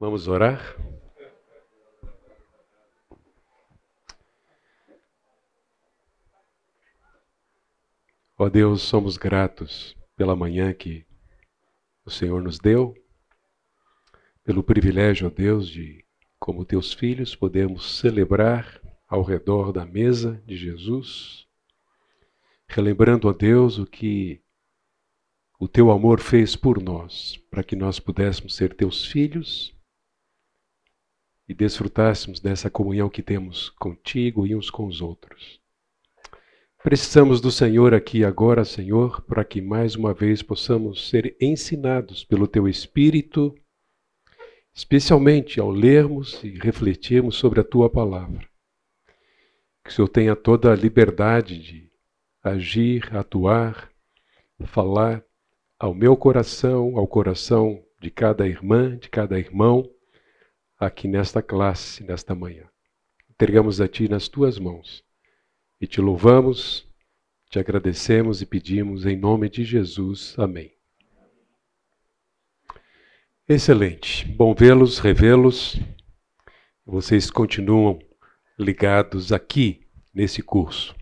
Vamos orar? Ó Deus, somos gratos pela manhã que o Senhor nos deu, pelo privilégio, ó Deus, de, como teus filhos, podemos celebrar ao redor da mesa de Jesus, relembrando, ó Deus, o que o teu amor fez por nós, para que nós pudéssemos ser teus filhos e desfrutássemos dessa comunhão que temos contigo e uns com os outros. Precisamos do Senhor aqui agora, Senhor, para que mais uma vez possamos ser ensinados pelo Teu Espírito, especialmente ao lermos e refletirmos sobre a Tua palavra. Que o Senhor tenha toda a liberdade de agir, atuar, falar ao meu coração, ao coração de cada irmã, de cada irmão aqui nesta classe, nesta manhã. Entregamos a Ti nas Tuas mãos e te louvamos, te agradecemos e pedimos em nome de Jesus. Amém. Excelente. Bom vê-los, revê-los. Vocês continuam ligados aqui nesse curso.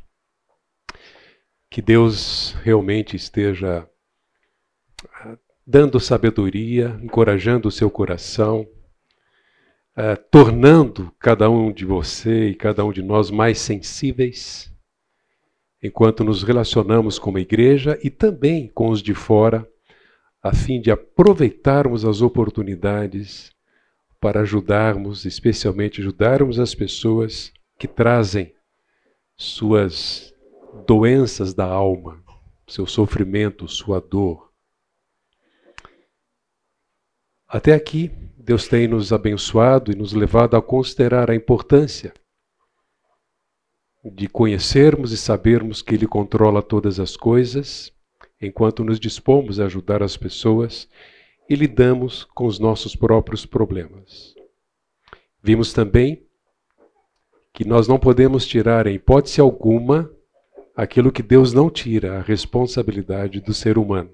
Que Deus realmente esteja ah, dando sabedoria, encorajando o seu coração, uh, tornando cada um de você e cada um de nós mais sensíveis, enquanto nos relacionamos com a igreja e também com os de fora, a fim de aproveitarmos as oportunidades para ajudarmos, especialmente ajudarmos as pessoas que trazem suas doenças da alma, seu sofrimento, sua dor. Até aqui, Deus tem nos abençoado e nos levado a considerar a importância de conhecermos e sabermos que Ele controla todas as coisas, enquanto nos dispomos a ajudar as pessoas e lidamos com os nossos próprios problemas. Vimos também que nós não podemos tirar, em hipótese alguma, aquilo que Deus não tira, a responsabilidade do ser humano.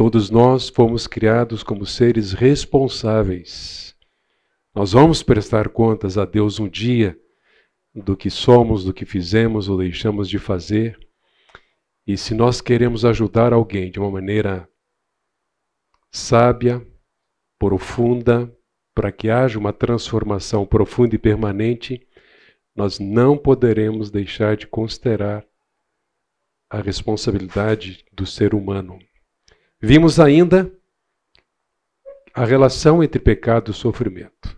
Todos nós fomos criados como seres responsáveis. Nós vamos prestar contas a Deus um dia do que somos, do que fizemos ou deixamos de fazer. E se nós queremos ajudar alguém de uma maneira sábia, profunda, para que haja uma transformação profunda e permanente, nós não poderemos deixar de considerar a responsabilidade do ser humano. Vimos ainda a relação entre pecado e sofrimento.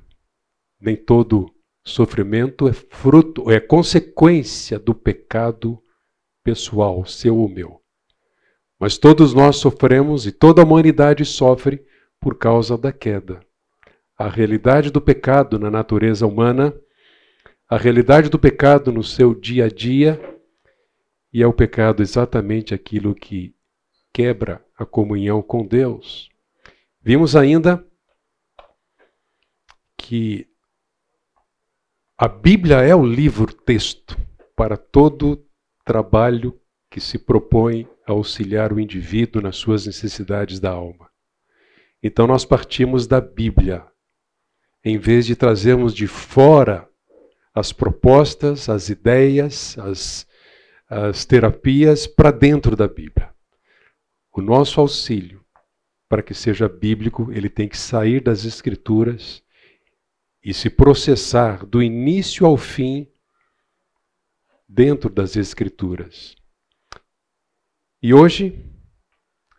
Nem todo sofrimento é fruto, é consequência do pecado pessoal, seu ou meu. Mas todos nós sofremos e toda a humanidade sofre por causa da queda. A realidade do pecado na natureza humana, a realidade do pecado no seu dia a dia, e é o pecado exatamente aquilo que quebra a comunhão com Deus. Vimos ainda que a Bíblia é o livro-texto para todo trabalho que se propõe a auxiliar o indivíduo nas suas necessidades da alma. Então nós partimos da Bíblia, em vez de trazermos de fora as propostas, as ideias, as, as terapias para dentro da Bíblia. O nosso auxílio, para que seja bíblico, ele tem que sair das Escrituras e se processar do início ao fim dentro das Escrituras. E hoje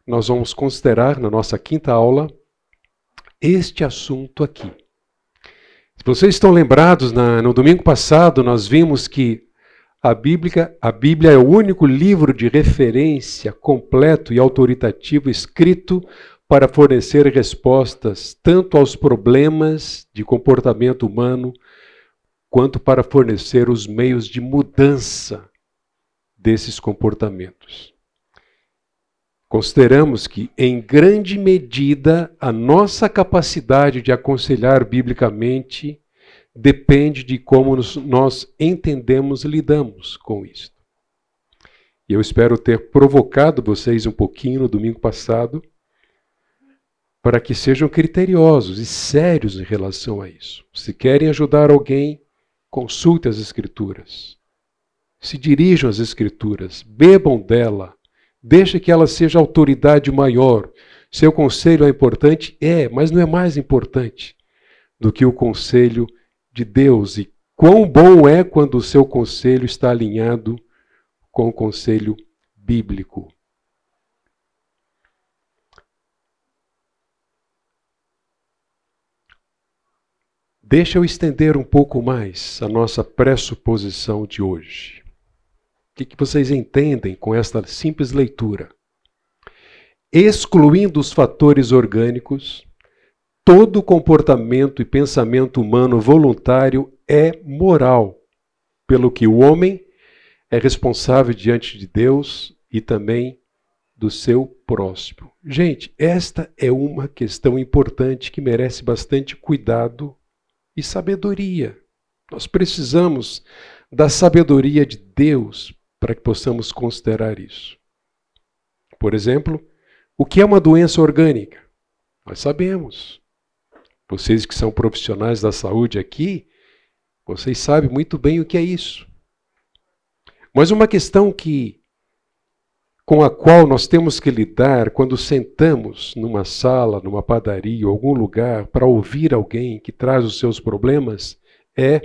nós vamos considerar na nossa quinta aula este assunto aqui. Se vocês estão lembrados, na, no domingo passado nós vimos que a Bíblia, a Bíblia é o único livro de referência completo e autoritativo escrito para fornecer respostas tanto aos problemas de comportamento humano, quanto para fornecer os meios de mudança desses comportamentos. Consideramos que, em grande medida, a nossa capacidade de aconselhar biblicamente depende de como nós entendemos e lidamos com isso. E eu espero ter provocado vocês um pouquinho no domingo passado para que sejam criteriosos e sérios em relação a isso. Se querem ajudar alguém, consulte as Escrituras. Se dirijam às Escrituras, bebam dela, deixe que ela seja autoridade maior. Seu conselho é importante? É, mas não é mais importante do que o conselho de Deus. E quão bom é quando o seu conselho está alinhado com o conselho bíblico. Deixa eu estender um pouco mais a nossa pressuposição de hoje. O que, que vocês entendem com esta simples leitura? Excluindo os fatores orgânicos, todo comportamento e pensamento humano voluntário é moral, pelo que o homem é responsável diante de Deus e também do seu próximo. Gente, esta é uma questão importante que merece bastante cuidado e sabedoria. Nós precisamos da sabedoria de Deus para que possamos considerar isso. Por exemplo, o que é uma doença orgânica? Nós sabemos. Vocês que são profissionais da saúde aqui, vocês sabem muito bem o que é isso. Mas uma questão que com a qual nós temos que lidar quando sentamos numa sala, numa padaria algum lugar para ouvir alguém que traz os seus problemas é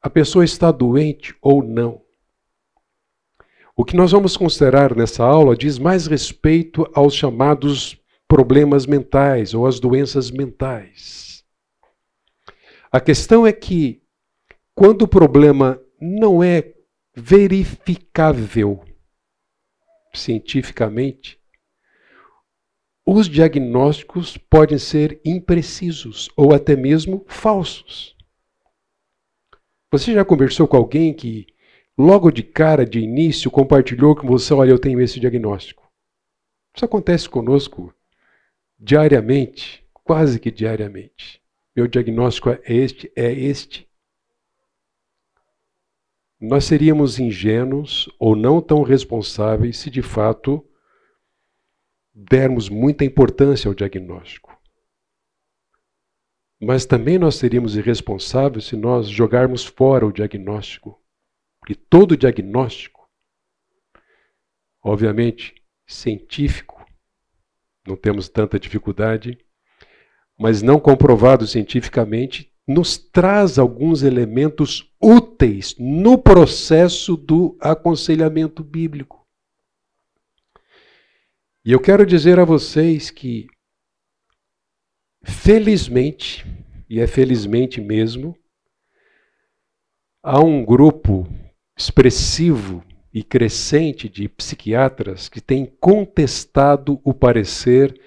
a pessoa está doente ou não. O que nós vamos considerar nessa aula diz mais respeito aos chamados problemas mentais ou às doenças mentais. A questão é que, quando o problema não é verificável, cientificamente, os diagnósticos podem ser imprecisos ou até mesmo falsos. Você já conversou com alguém que, logo de cara, de início, compartilhou com você: olha, eu tenho esse diagnóstico? Isso acontece conosco diariamente, quase que diariamente. Meu diagnóstico é este, é este nós seríamos ingênuos ou não tão responsáveis se de fato dermos muita importância ao diagnóstico. Mas também nós seríamos irresponsáveis se nós jogarmos fora o diagnóstico. Porque todo diagnóstico, obviamente, científico, não temos tanta dificuldade, mas não comprovado cientificamente, nos traz alguns elementos úteis no processo do aconselhamento bíblico. E eu quero dizer a vocês que, felizmente, e é felizmente mesmo, há um grupo expressivo e crescente de psiquiatras que têm contestado o parecer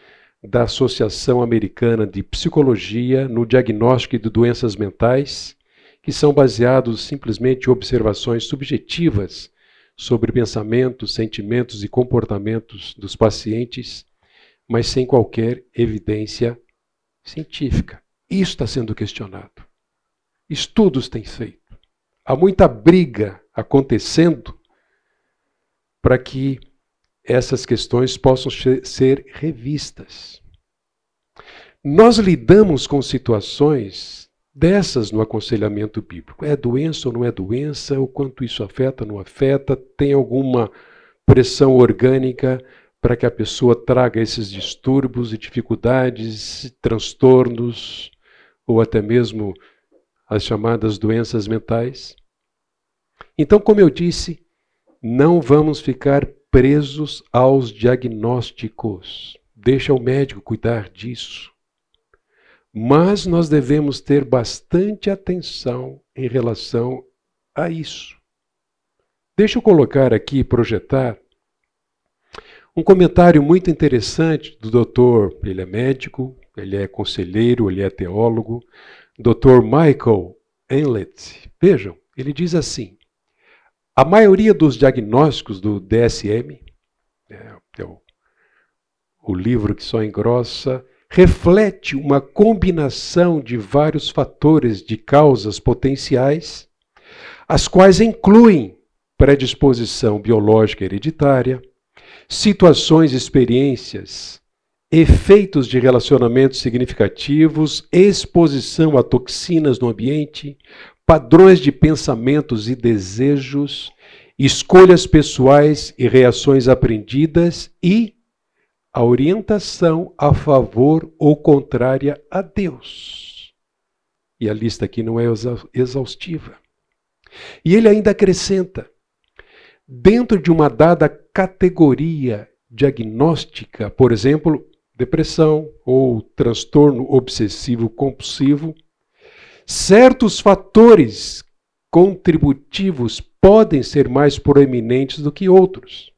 da Associação Americana de Psicologia no diagnóstico de doenças mentais, que são baseados simplesmente em observações subjetivas sobre pensamentos, sentimentos e comportamentos dos pacientes, mas sem qualquer evidência científica. Isso está sendo questionado. Estudos têm feito. Há muita briga acontecendo para que essas questões possam ser revistas. Nós lidamos com situações dessas no aconselhamento bíblico. É doença ou não é doença? O quanto isso afeta ou não afeta? Tem alguma pressão orgânica para que a pessoa traga esses distúrbios e dificuldades, transtornos ou até mesmo as chamadas doenças mentais? Então, como eu disse, não vamos ficar presos aos diagnósticos. Deixa o médico cuidar disso. Mas nós devemos ter bastante atenção em relação a isso. Deixa eu colocar aqui, projetar, um comentário muito interessante do doutor, ele é médico, ele é conselheiro, ele é teólogo, doutor Michael Enlet. Vejam, ele diz assim: a maioria dos diagnósticos do DSM, é, é o, o livro que só engrossa, reflete uma combinação de vários fatores de causas potenciais, as quais incluem predisposição biológica hereditária, situações e experiências efeitos de relacionamentos significativos, exposição a toxinas no ambiente, padrões de pensamentos e desejos, escolhas pessoais e reações aprendidas e a orientação a favor ou contrária a Deus. E a lista aqui não é exaustiva. E ele ainda acrescenta: dentro de uma dada categoria diagnóstica, por exemplo, depressão ou transtorno obsessivo compulsivo, certos fatores contributivos podem ser mais proeminentes do que outros.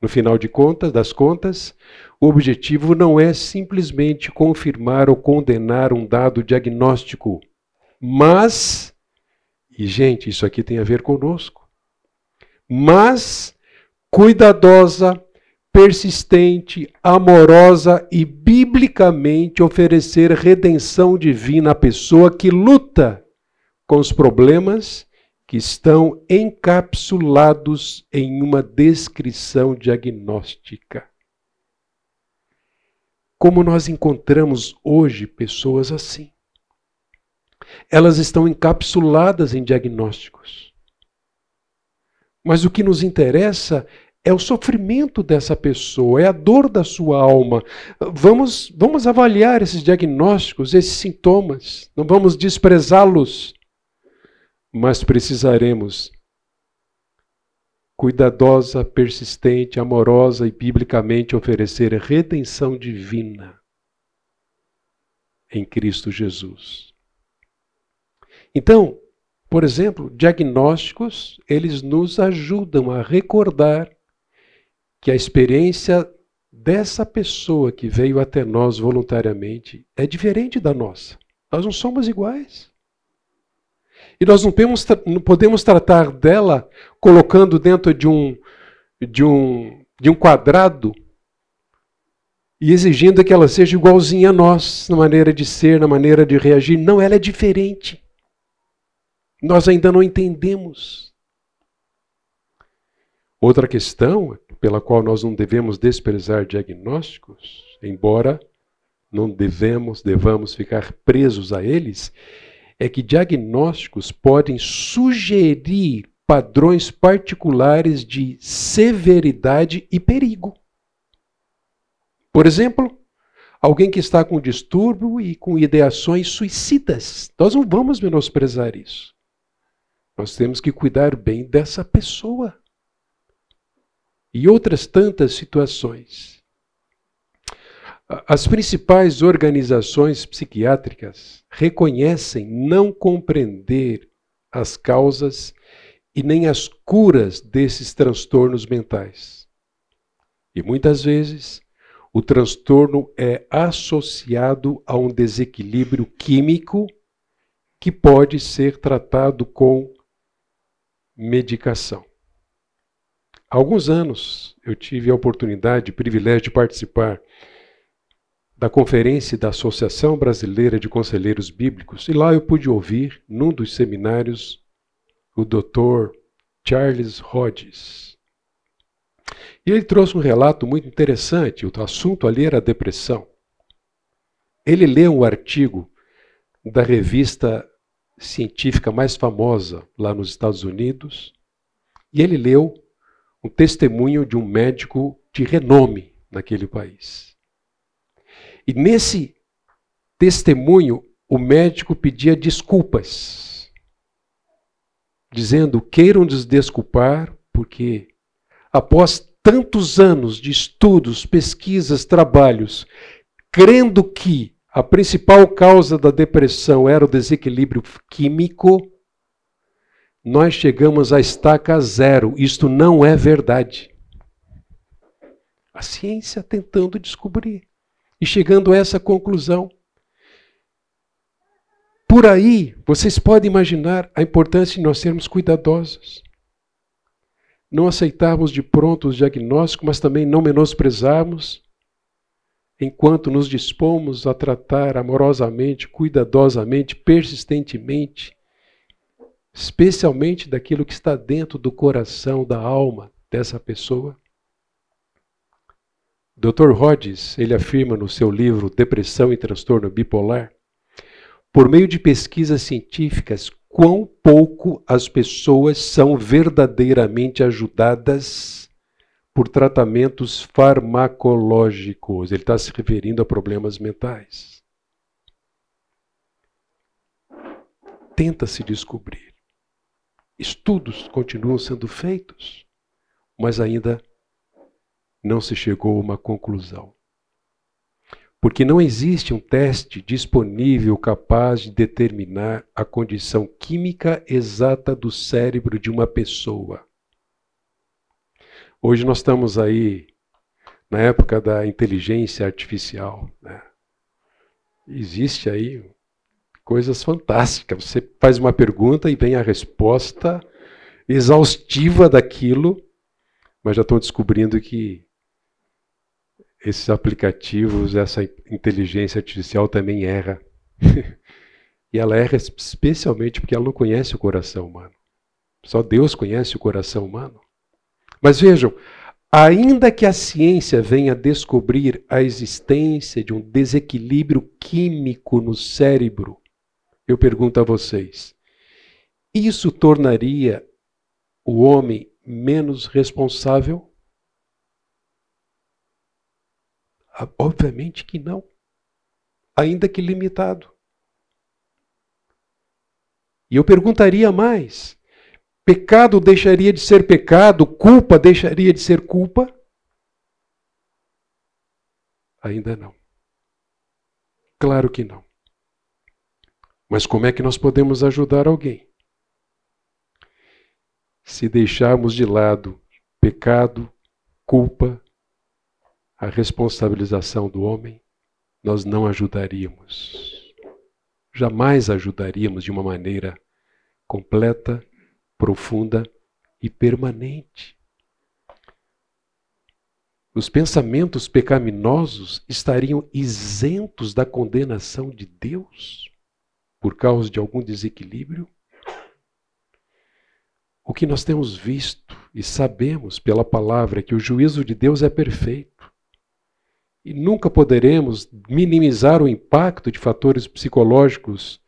No final de contas, das contas, o objetivo não é simplesmente confirmar ou condenar um dado diagnóstico, mas, e gente, isso aqui tem a ver conosco, mas cuidadosa, persistente, amorosa e biblicamente oferecer redenção divina à pessoa que luta com os problemas que estão encapsulados em uma descrição diagnóstica. Como nós encontramos hoje pessoas assim? Elas estão encapsuladas em diagnósticos. Mas o que nos interessa é o sofrimento dessa pessoa, é a dor da sua alma. Vamos, vamos avaliar esses diagnósticos, esses sintomas, não vamos desprezá-los mas precisaremos cuidadosa, persistente, amorosa e biblicamente oferecer redenção divina em Cristo Jesus. Então, por exemplo, diagnósticos, eles nos ajudam a recordar que a experiência dessa pessoa que veio até nós voluntariamente é diferente da nossa. Nós não somos iguais. E nós não podemos, não podemos tratar dela colocando dentro de um, de, um, de um quadrado e exigindo que ela seja igualzinha a nós, na maneira de ser, na maneira de reagir. Não, ela é diferente. Nós ainda não entendemos. Outra questão pela qual nós não devemos desprezar diagnósticos, embora não devemos, devamos ficar presos a eles, é que diagnósticos podem sugerir padrões particulares de severidade e perigo. Por exemplo, alguém que está com distúrbio e com ideações suicidas. Nós não vamos menosprezar isso. Nós temos que cuidar bem dessa pessoa. E outras tantas situações. As principais organizações psiquiátricas reconhecem não compreender as causas e nem as curas desses transtornos mentais. E muitas vezes o transtorno é associado a um desequilíbrio químico que pode ser tratado com medicação. Há alguns anos eu tive a oportunidade, o privilégio de participar da conferência da Associação Brasileira de Conselheiros Bíblicos, e lá eu pude ouvir, num dos seminários, o Dr. Charles Hodges. E ele trouxe um relato muito interessante, o assunto ali era depressão. Ele leu um artigo da revista científica mais famosa lá nos Estados Unidos, e ele leu um testemunho de um médico de renome naquele país. E nesse testemunho, o médico pedia desculpas, dizendo: queiram nos desculpar, porque após tantos anos de estudos, pesquisas, trabalhos, crendo que a principal causa da depressão era o desequilíbrio químico, nós chegamos à estaca zero. Isto não é verdade. A ciência tentando descobrir e chegando a essa conclusão. Por aí, vocês podem imaginar a importância de nós sermos cuidadosos. Não aceitarmos de pronto os diagnósticos, mas também não menosprezarmos, enquanto nos dispomos a tratar amorosamente, cuidadosamente, persistentemente, especialmente daquilo que está dentro do coração, da alma dessa pessoa. Dr. Rhodes, ele afirma no seu livro Depressão e Transtorno Bipolar, por meio de pesquisas científicas, quão pouco as pessoas são verdadeiramente ajudadas por tratamentos farmacológicos. Ele está se referindo a problemas mentais. Tenta se descobrir. Estudos continuam sendo feitos, mas ainda não se chegou a uma conclusão. Porque não existe um teste disponível capaz de determinar a condição química exata do cérebro de uma pessoa. Hoje nós estamos aí na época da inteligência artificial. Né? Existe aí coisas fantásticas. Você faz uma pergunta e vem a resposta exaustiva daquilo, mas já estão descobrindo que esses aplicativos, essa inteligência artificial também erra. e ela erra especialmente porque ela não conhece o coração humano. Só Deus conhece o coração humano. Mas vejam, ainda que a ciência venha descobrir a existência de um desequilíbrio químico no cérebro, eu pergunto a vocês, isso tornaria o homem menos responsável? Ah, obviamente que não. Ainda que limitado. E eu perguntaria mais: pecado deixaria de ser pecado, culpa deixaria de ser culpa? Ainda não. Claro que não. Mas como é que nós podemos ajudar alguém? Se deixarmos de lado pecado, culpa, a responsabilização do homem, nós não ajudaríamos. Jamais ajudaríamos de uma maneira completa, profunda e permanente. Os pensamentos pecaminosos estariam isentos da condenação de Deus por causa de algum desequilíbrio? O que nós temos visto e sabemos pela palavra é que o juízo de Deus é perfeito. E nunca poderemos minimizar o impacto de fatores psicológicos,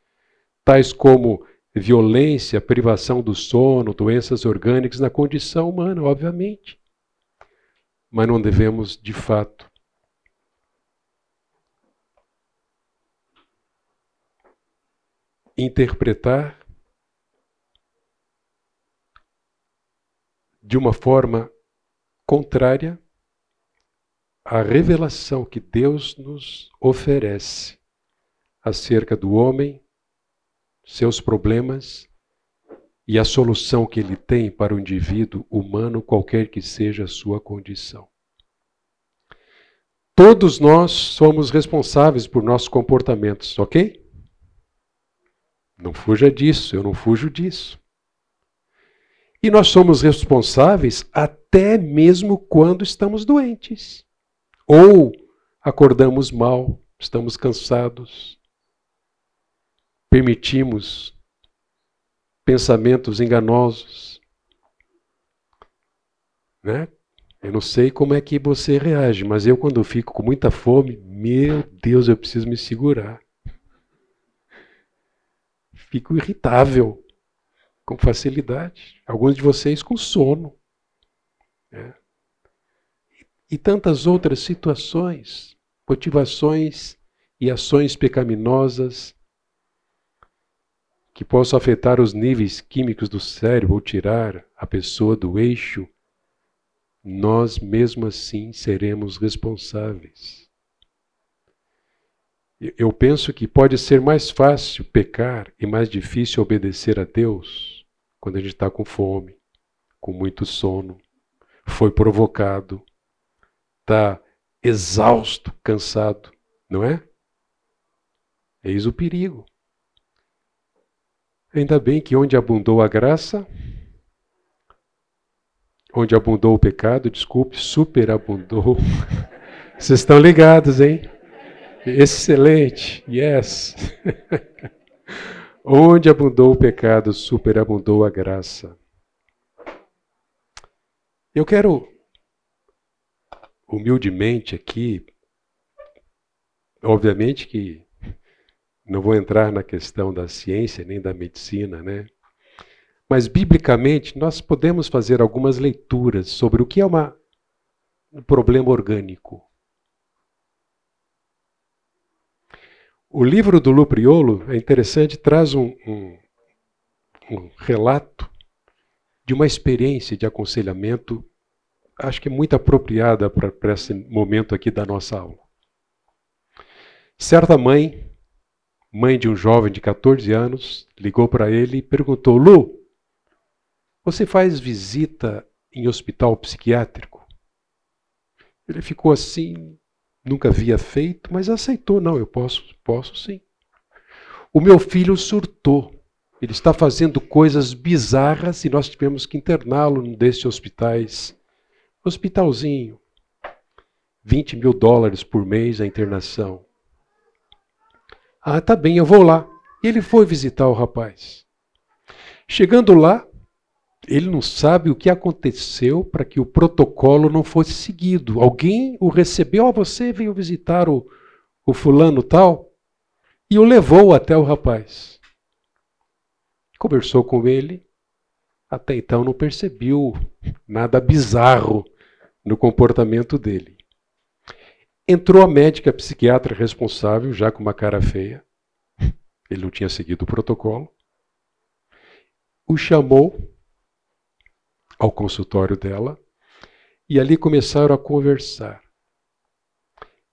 tais como violência, privação do sono, doenças orgânicas na condição humana, obviamente. Mas não devemos, de fato, interpretar de uma forma contrária a revelação que Deus nos oferece acerca do homem, seus problemas e a solução que ele tem para o indivíduo humano, qualquer que seja a sua condição. Todos nós somos responsáveis por nossos comportamentos, ok? Não fuja disso, eu não fujo disso. E nós somos responsáveis até mesmo quando estamos doentes. Ou acordamos mal, estamos cansados, permitimos pensamentos enganosos. Né? Eu não sei como é que você reage, mas eu, quando fico com muita fome, meu Deus, eu preciso me segurar. Fico irritável, com facilidade. Alguns de vocês com sono. Né? e tantas outras situações, motivações e ações pecaminosas que possam afetar os níveis químicos do cérebro ou tirar a pessoa do eixo, nós mesmo assim seremos responsáveis. Eu penso que pode ser mais fácil pecar e mais difícil obedecer a Deus quando a gente está com fome, com muito sono, foi provocado, está exausto, cansado, não é? Eis o perigo. Ainda bem que onde abundou a graça, onde abundou o pecado, desculpe, superabundou. Vocês estão ligados, hein? Excelente, yes. onde abundou o pecado, superabundou a graça. Eu quero humildemente aqui, obviamente que não vou entrar na questão da ciência nem da medicina, né? Mas biblicamente nós podemos fazer algumas leituras sobre o que é uma, um problema orgânico. O livro do Lupriolo é interessante, traz um, um, um relato de uma experiência de aconselhamento, acho que muito apropriada para esse momento aqui da nossa aula. Certa mãe, mãe de um jovem de 14 anos, ligou para ele e perguntou: Lu, você faz visita em hospital psiquiátrico? Ele ficou assim, nunca havia feito, mas aceitou. Não, eu posso, posso sim. O meu filho surtou. Ele está fazendo coisas bizarras e nós tivemos que interná-lo num desses hospitais. Hospitalzinho. 20 mil dólares por mês a internação. Ah, tá bem, eu vou lá. E ele foi visitar o rapaz. Chegando lá, ele não sabe o que aconteceu para que o protocolo não fosse seguido. Alguém o recebeu, oh, você veio visitar o, o fulano tal, e o levou até o rapaz. Conversou com ele, até então não percebeu nada bizarro no comportamento dele. Entrou a médica psiquiatra responsável, já com uma cara feia. Ele não tinha seguido o protocolo. O chamou ao consultório dela e ali começaram a conversar.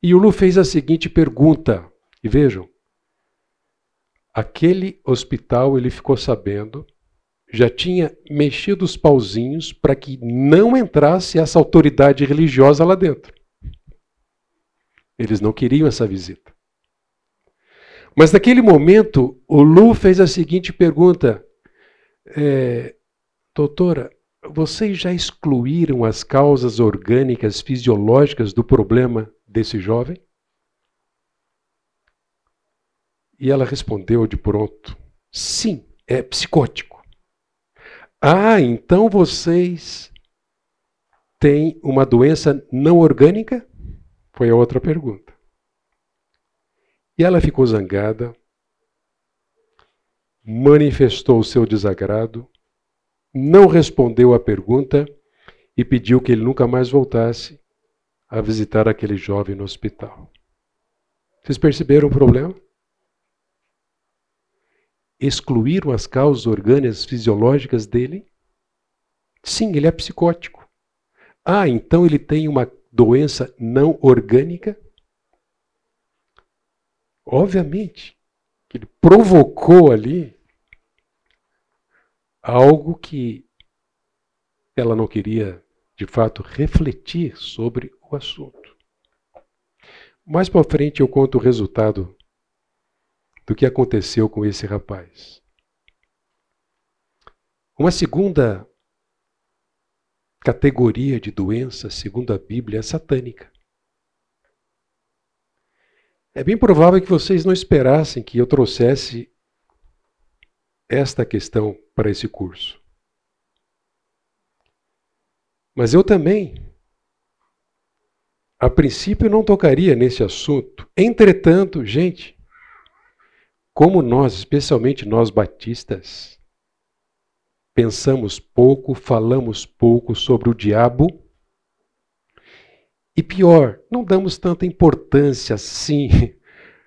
E o Lu fez a seguinte pergunta, e vejam, aquele hospital ele ficou sabendo, já tinha mexido os pauzinhos para que não entrasse essa autoridade religiosa lá dentro. Eles não queriam essa visita. Mas naquele momento, o Lu fez a seguinte pergunta: é, Doutora, vocês já excluíram as causas orgânicas fisiológicas do problema desse jovem? E ela respondeu de pronto: sim, é psicótico. Ah, então vocês têm uma doença não orgânica? Foi a outra pergunta. E ela ficou zangada, manifestou o seu desagrado não respondeu à pergunta e pediu que ele nunca mais voltasse a visitar aquele jovem no hospital. Vocês perceberam o problema? Excluíram as causas orgânicas fisiológicas dele? Sim, ele é psicótico. Ah, então ele tem uma doença não orgânica? Obviamente que ele provocou ali algo que ela não queria, de fato, refletir sobre o assunto. Mais para frente eu conto o resultado do que aconteceu com esse rapaz. Uma segunda categoria de doença, segundo a Bíblia, é satânica. É bem provável que vocês não esperassem que eu trouxesse esta questão para esse curso. Mas eu também, a princípio, não tocaria nesse assunto. Entretanto, gente, como nós, especialmente nós batistas, pensamos pouco, falamos pouco sobre o diabo, e pior, não damos tanta importância assim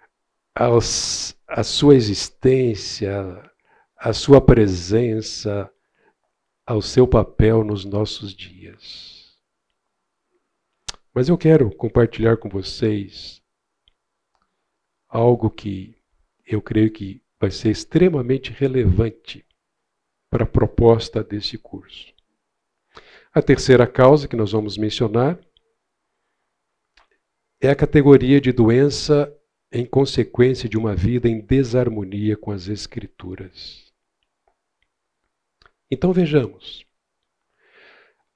à sua existência, a sua presença, ao seu papel nos nossos dias. Mas eu quero compartilhar com vocês algo que eu creio que vai ser extremamente relevante para a proposta desse curso. A terceira causa que nós vamos mencionar é a categoria de doença em consequência de uma vida em desarmonia com as Escrituras. Então vejamos.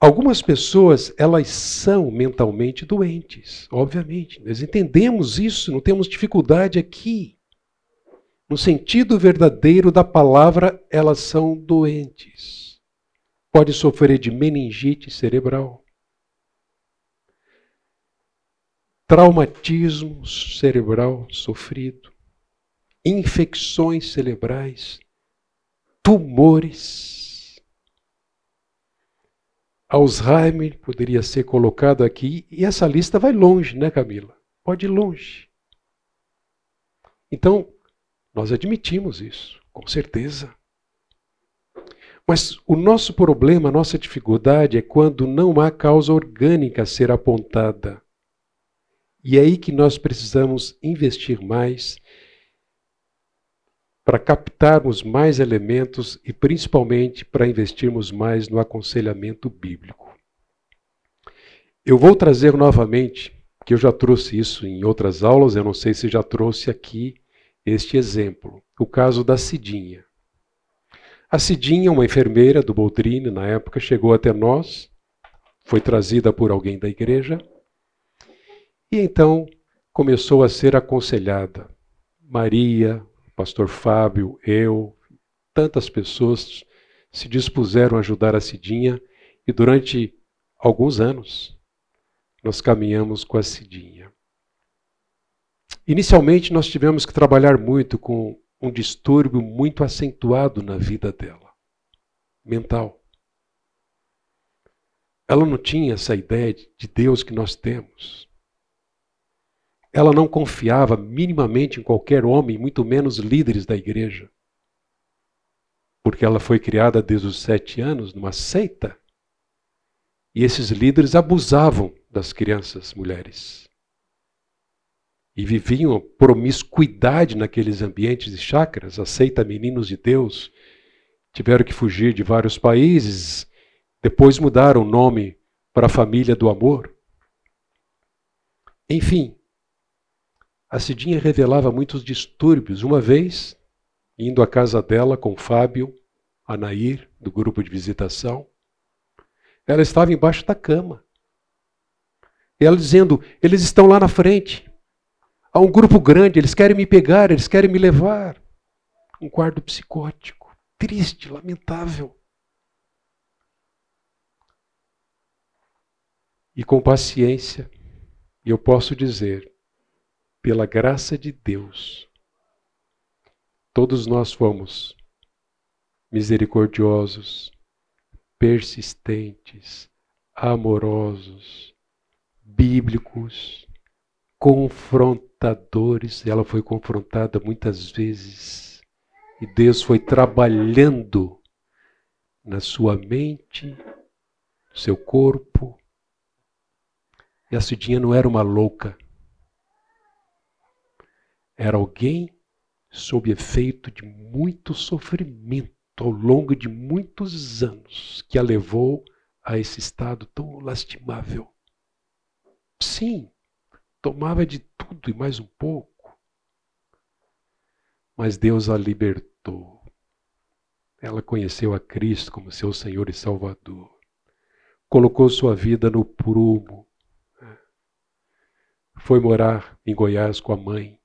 Algumas pessoas, elas são mentalmente doentes, obviamente. Nós entendemos isso, não temos dificuldade aqui. No sentido verdadeiro da palavra, elas são doentes. Pode sofrer de meningite cerebral. traumatismo cerebral sofrido, infecções cerebrais, tumores. Alzheimer poderia ser colocado aqui, e essa lista vai longe, né, Camila? Pode ir longe. Então, nós admitimos isso, com certeza. Mas o nosso problema, a nossa dificuldade é quando não há causa orgânica a ser apontada. E é aí que nós precisamos investir mais para captarmos mais elementos e principalmente para investirmos mais no aconselhamento bíblico. Eu vou trazer novamente, que eu já trouxe isso em outras aulas, eu não sei se já trouxe aqui este exemplo, o caso da Cidinha. A Cidinha, uma enfermeira do Boldrine, na época, chegou até nós, foi trazida por alguém da igreja, e então começou a ser aconselhada. Maria, pastor Fábio, eu, tantas pessoas se dispuseram a ajudar a Cidinha e durante alguns anos nós caminhamos com a Cidinha. Inicialmente nós tivemos que trabalhar muito com um distúrbio muito acentuado na vida dela, mental. Ela não tinha essa ideia de Deus que nós temos. Ela não confiava minimamente em qualquer homem, muito menos líderes da igreja. Porque ela foi criada desde os sete anos numa seita. E esses líderes abusavam das crianças mulheres. E viviam promiscuidade naqueles ambientes de a seita Meninos de Deus. Tiveram que fugir de vários países, depois mudaram o nome para a Família do Amor. Enfim, a Cidinha revelava muitos distúrbios. Uma vez, indo à casa dela com Fábio, Anair, do grupo de visitação, ela estava embaixo da cama. E ela dizendo: Eles estão lá na frente. Há um grupo grande, eles querem me pegar, eles querem me levar. Um quadro psicótico, triste, lamentável. E com paciência, eu posso dizer, pela graça de Deus, todos nós fomos misericordiosos, persistentes, amorosos, bíblicos, confrontadores. Ela foi confrontada muitas vezes e Deus foi trabalhando na sua mente, no seu corpo. E a Cidinha não era uma louca. Era alguém sob efeito de muito sofrimento ao longo de muitos anos que a levou a esse estado tão lastimável. Sim, tomava de tudo e mais um pouco. Mas Deus a libertou. Ela conheceu a Cristo como seu Senhor e Salvador. Colocou sua vida no prumo. Foi morar em Goiás com a mãe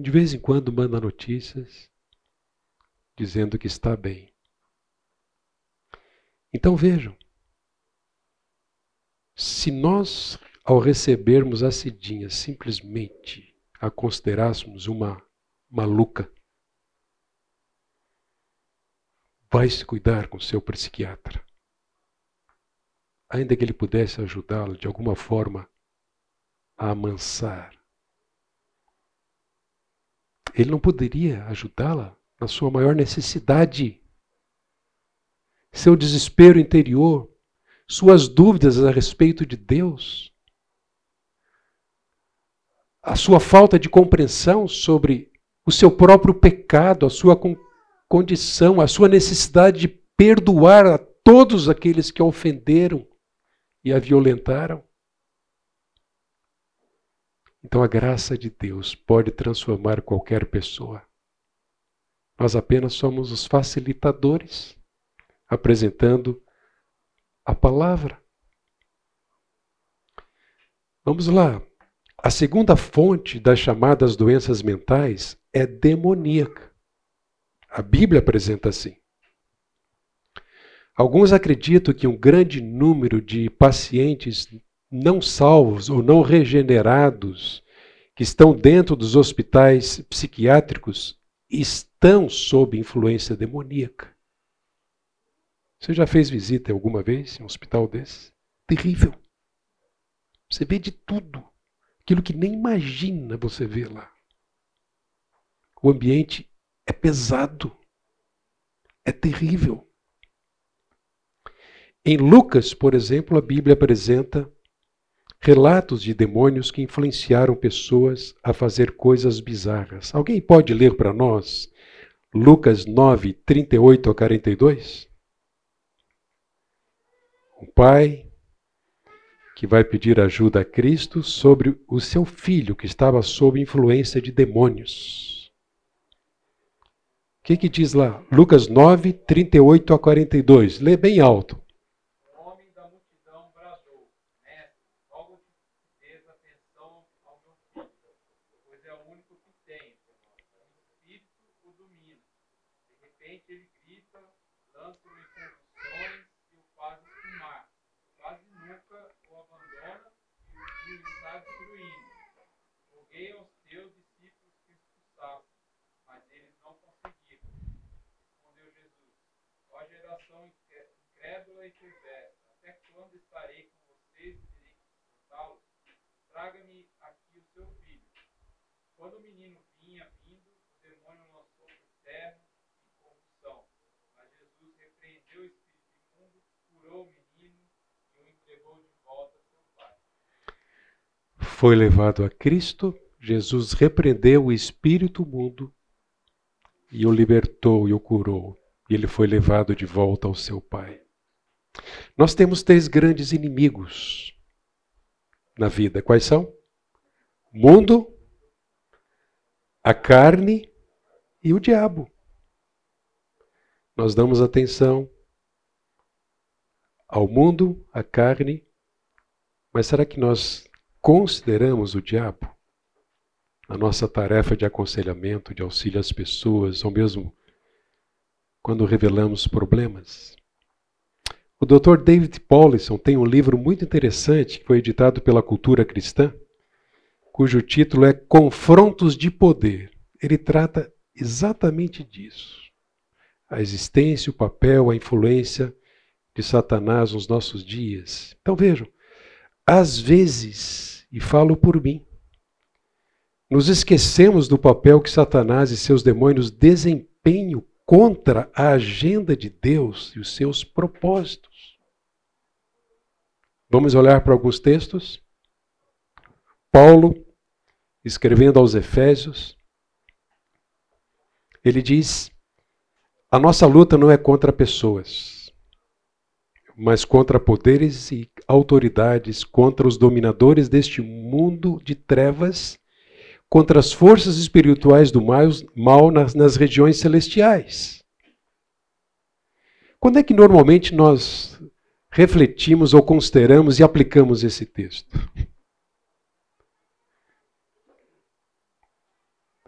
de vez em quando manda notícias dizendo que está bem. Então vejam, se nós, ao recebermos a Cidinha, simplesmente a considerássemos uma maluca, vai se cuidar com seu psiquiatra. Ainda que ele pudesse ajudá-lo de alguma forma a amansar ele não poderia ajudá-la na sua maior necessidade. Seu desespero interior, suas dúvidas a respeito de Deus, a sua falta de compreensão sobre o seu próprio pecado, a sua condição, a sua necessidade de perdoar a todos aqueles que a ofenderam e a violentaram. Então a graça de Deus pode transformar qualquer pessoa. Nós apenas somos os facilitadores, apresentando a palavra. Vamos lá. A segunda fonte das chamadas doenças mentais é demoníaca. A Bíblia apresenta assim. Alguns acreditam que um grande número de pacientes não salvos ou não regenerados que estão dentro dos hospitais psiquiátricos estão sob influência demoníaca. Você já fez visita alguma vez em um hospital desse? Terrível. Você vê de tudo. Aquilo que nem imagina você vê lá. O ambiente é pesado. É terrível. Em Lucas, por exemplo, a Bíblia apresenta relatos de demônios que influenciaram pessoas a fazer coisas bizarras. Alguém pode ler para nós Lucas 9, 38 a 42? Um pai que vai pedir ajuda a Cristo sobre o seu filho que estava sob influência de demônios. O que, que diz lá? Lucas 9, 38 a 42. Lê bem alto. incrédula e perversa. Até quando estarei com vocês e terei que suportá-los? Traga-me aqui o seu filho. Quando o menino vinha vindo, o demônio lançou por terra em convulsão. Mas Jesus repreendeu o espírito imundo, curou o menino e o entregou de volta a seu pai. Foi levado a Cristo, Jesus repreendeu o espírito imundo e o libertou e o curou. E ele foi levado de volta ao seu pai. Nós temos três grandes inimigos na vida. Quais são? O mundo, a carne e o diabo. Nós damos atenção ao mundo, à carne, mas será que nós consideramos o diabo? A nossa tarefa de aconselhamento, de auxílio às pessoas, ou mesmo quando revelamos problemas? O Dr. David Paulison tem um livro muito interessante que foi editado pela Cultura Cristã, cujo título é Confrontos de Poder. Ele trata exatamente disso. A existência, o papel, a influência de Satanás nos nossos dias. Então vejam, às vezes, e falo por mim, nos esquecemos do papel que Satanás e seus demônios desempenham contra a agenda de Deus e os seus propósitos. Vamos olhar para alguns textos? Paulo, escrevendo aos Efésios, ele diz: a nossa luta não é contra pessoas, mas contra poderes e autoridades, contra os dominadores deste mundo de trevas, contra as forças espirituais do mal nas, nas regiões celestiais. Quando é que normalmente nós refletimos ou consideramos e aplicamos esse texto?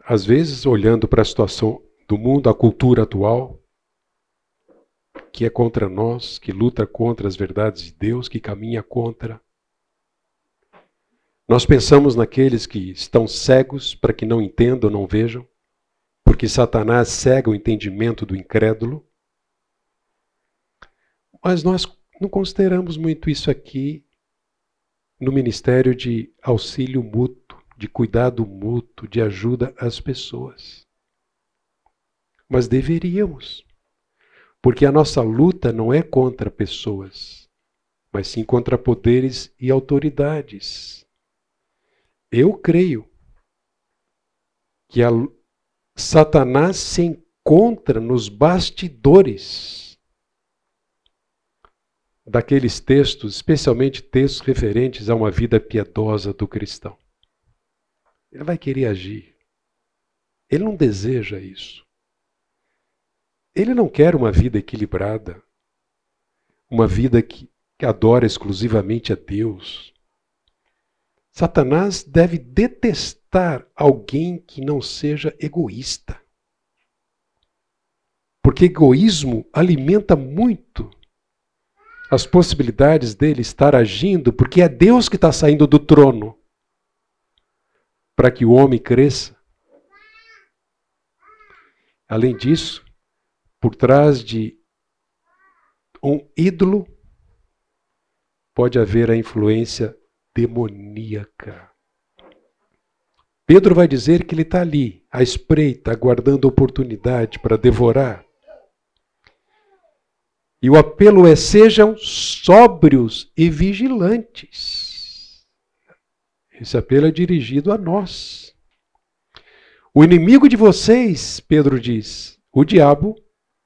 Às vezes, olhando para a situação do mundo, a cultura atual, que é contra nós, que luta contra as verdades de Deus, que caminha contra. Nós pensamos naqueles que estão cegos para que não entendam, não vejam, porque Satanás cega o entendimento do incrédulo. Mas nós não consideramos muito isso aqui no ministério de auxílio mútuo, de cuidado mútuo, de ajuda às pessoas. Mas deveríamos, porque a nossa luta não é contra pessoas, mas sim contra poderes e autoridades. Eu creio que a Satanás se encontra nos bastidores daqueles textos, especialmente textos referentes a uma vida piedosa do cristão. Ele vai querer agir. Ele não deseja isso. Ele não quer uma vida equilibrada, uma vida que, que adora exclusivamente a Deus. Satanás deve detestar alguém que não seja egoísta. Porque egoísmo alimenta muito as possibilidades dele estar agindo, porque é Deus que está saindo do trono para que o homem cresça. Além disso, por trás de um ídolo pode haver a influência demoníaca. Pedro vai dizer que ele está ali, à espreita, aguardando oportunidade para devorar. E o apelo é: sejam sóbrios e vigilantes. Esse apelo é dirigido a nós. O inimigo de vocês, Pedro diz, o diabo,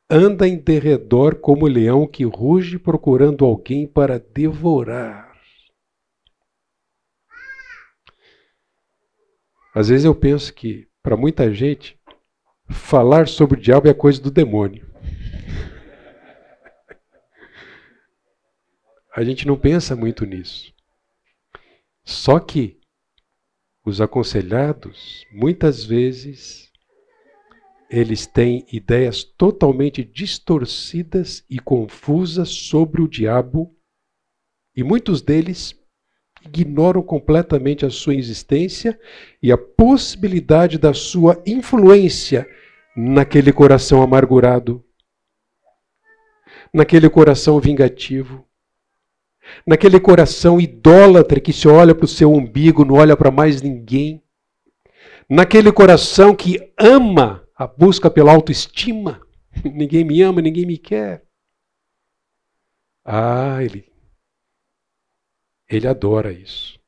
anda em derredor como leão que ruge procurando alguém para devorar. Às vezes eu penso que, para muita gente, falar sobre o diabo é coisa do demônio. A gente não pensa muito nisso. Só que os aconselhados, muitas vezes, eles têm ideias totalmente distorcidas e confusas sobre o diabo, e muitos deles ignoram completamente a sua existência e a possibilidade da sua influência naquele coração amargurado, naquele coração vingativo, naquele coração idólatra que se olha para o seu umbigo, não olha para mais ninguém, naquele coração que ama a busca pela autoestima, ninguém me ama, ninguém me quer. Ah, ele, ele adora isso.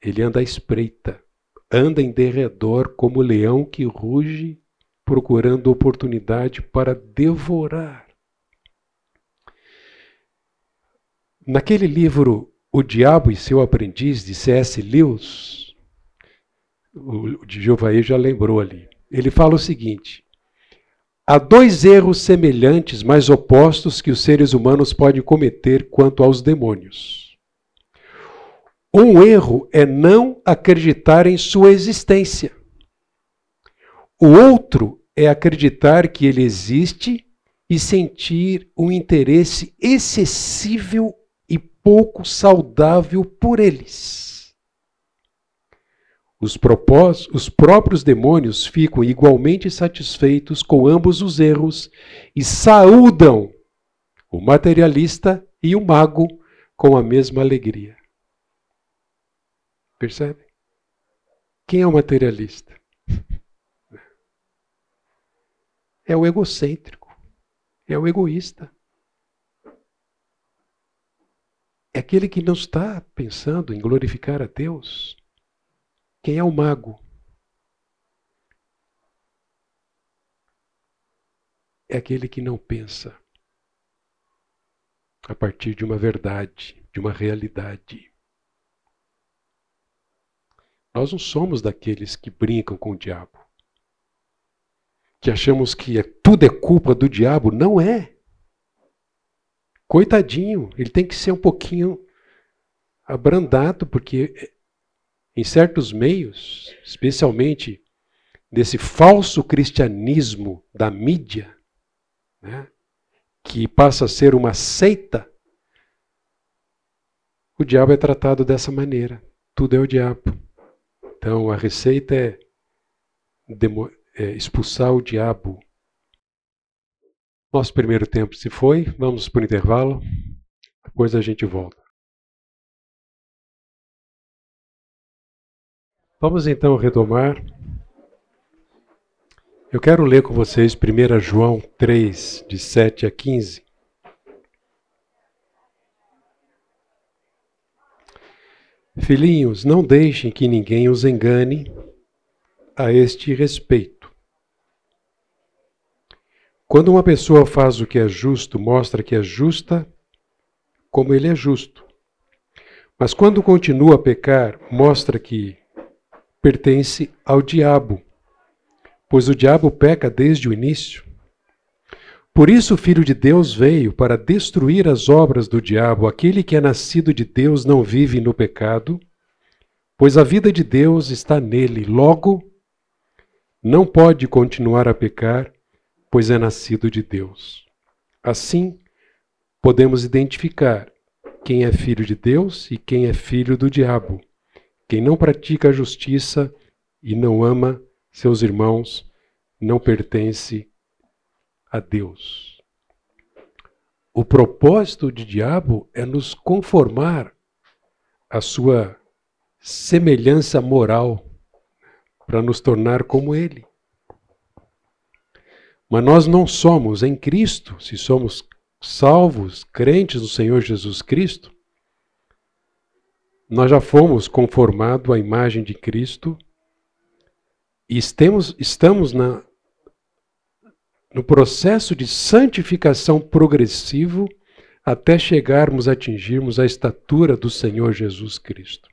Ele anda à espreita, anda em derredor como leão que ruge, procurando oportunidade para devorar. Naquele livro O Diabo e Seu Aprendiz, de C.S. Lewis, o de Jovaí já lembrou ali. Ele fala o seguinte: há dois erros semelhantes, mas opostos, que os seres humanos podem cometer quanto aos demônios. Um erro é não acreditar em sua existência. O outro é acreditar que ele existe e sentir um interesse excessivo pouco saudável por eles. Os, propós, os próprios demônios ficam igualmente satisfeitos com ambos os erros e saúdam o materialista e o mago com a mesma alegria. Percebe? Quem é o materialista? É o egocêntrico, é o egoísta. é aquele que não está pensando em glorificar a Deus. Quem é o mago? É aquele que não pensa a partir de uma verdade, de uma realidade. Nós não somos daqueles que brincam com o diabo, que achamos que é, tudo é culpa do diabo. Não é. Coitadinho, ele tem que ser um pouquinho abrandado, porque em certos meios, especialmente desse falso cristianismo da mídia, né, que passa a ser uma seita, o diabo é tratado dessa maneira. Tudo é o diabo. Então a receita é, é expulsar o diabo nosso primeiro tempo se foi, vamos para o intervalo, depois a gente volta. Vamos então retomar. Eu quero ler com vocês 1 João 3, de 7 a 15. Filhinhos, não deixem que ninguém os engane a este respeito. Quando uma pessoa faz o que é justo, mostra que é justa como ele é justo. Mas quando continua a pecar, mostra que pertence ao diabo, pois o diabo peca desde o início. Por isso o Filho de Deus veio para destruir as obras do diabo. Aquele que é nascido de Deus não vive no pecado, pois a vida de Deus está nele. Logo, não pode continuar a pecar pois é nascido de Deus. Assim, podemos identificar quem é filho de Deus e quem é filho do diabo. Quem não pratica a justiça e não ama seus irmãos não pertence a Deus. O propósito do diabo é nos conformar à sua semelhança moral para nos tornar como ele. Mas nós não somos em Cristo, se somos salvos, crentes no Senhor Jesus Cristo, nós já fomos conformados à imagem de Cristo e estamos, estamos na, no processo de santificação progressivo até chegarmos a atingirmos a estatura do Senhor Jesus Cristo.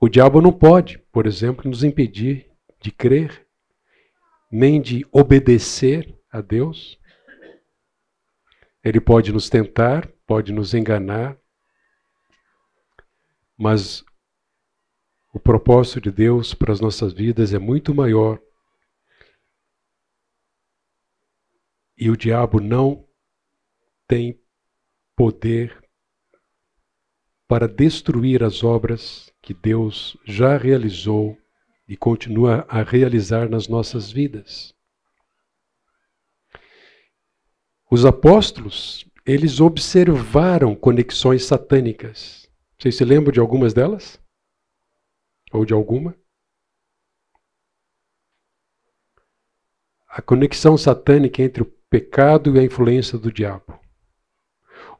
O diabo não pode, por exemplo, nos impedir de crer, nem de obedecer a Deus. Ele pode nos tentar, pode nos enganar, mas o propósito de Deus para as nossas vidas é muito maior. E o diabo não tem poder para destruir as obras que Deus já realizou e continua a realizar nas nossas vidas. Os apóstolos, eles observaram conexões satânicas. Vocês se lembram de algumas delas? Ou de alguma? A conexão satânica entre o pecado e a influência do diabo.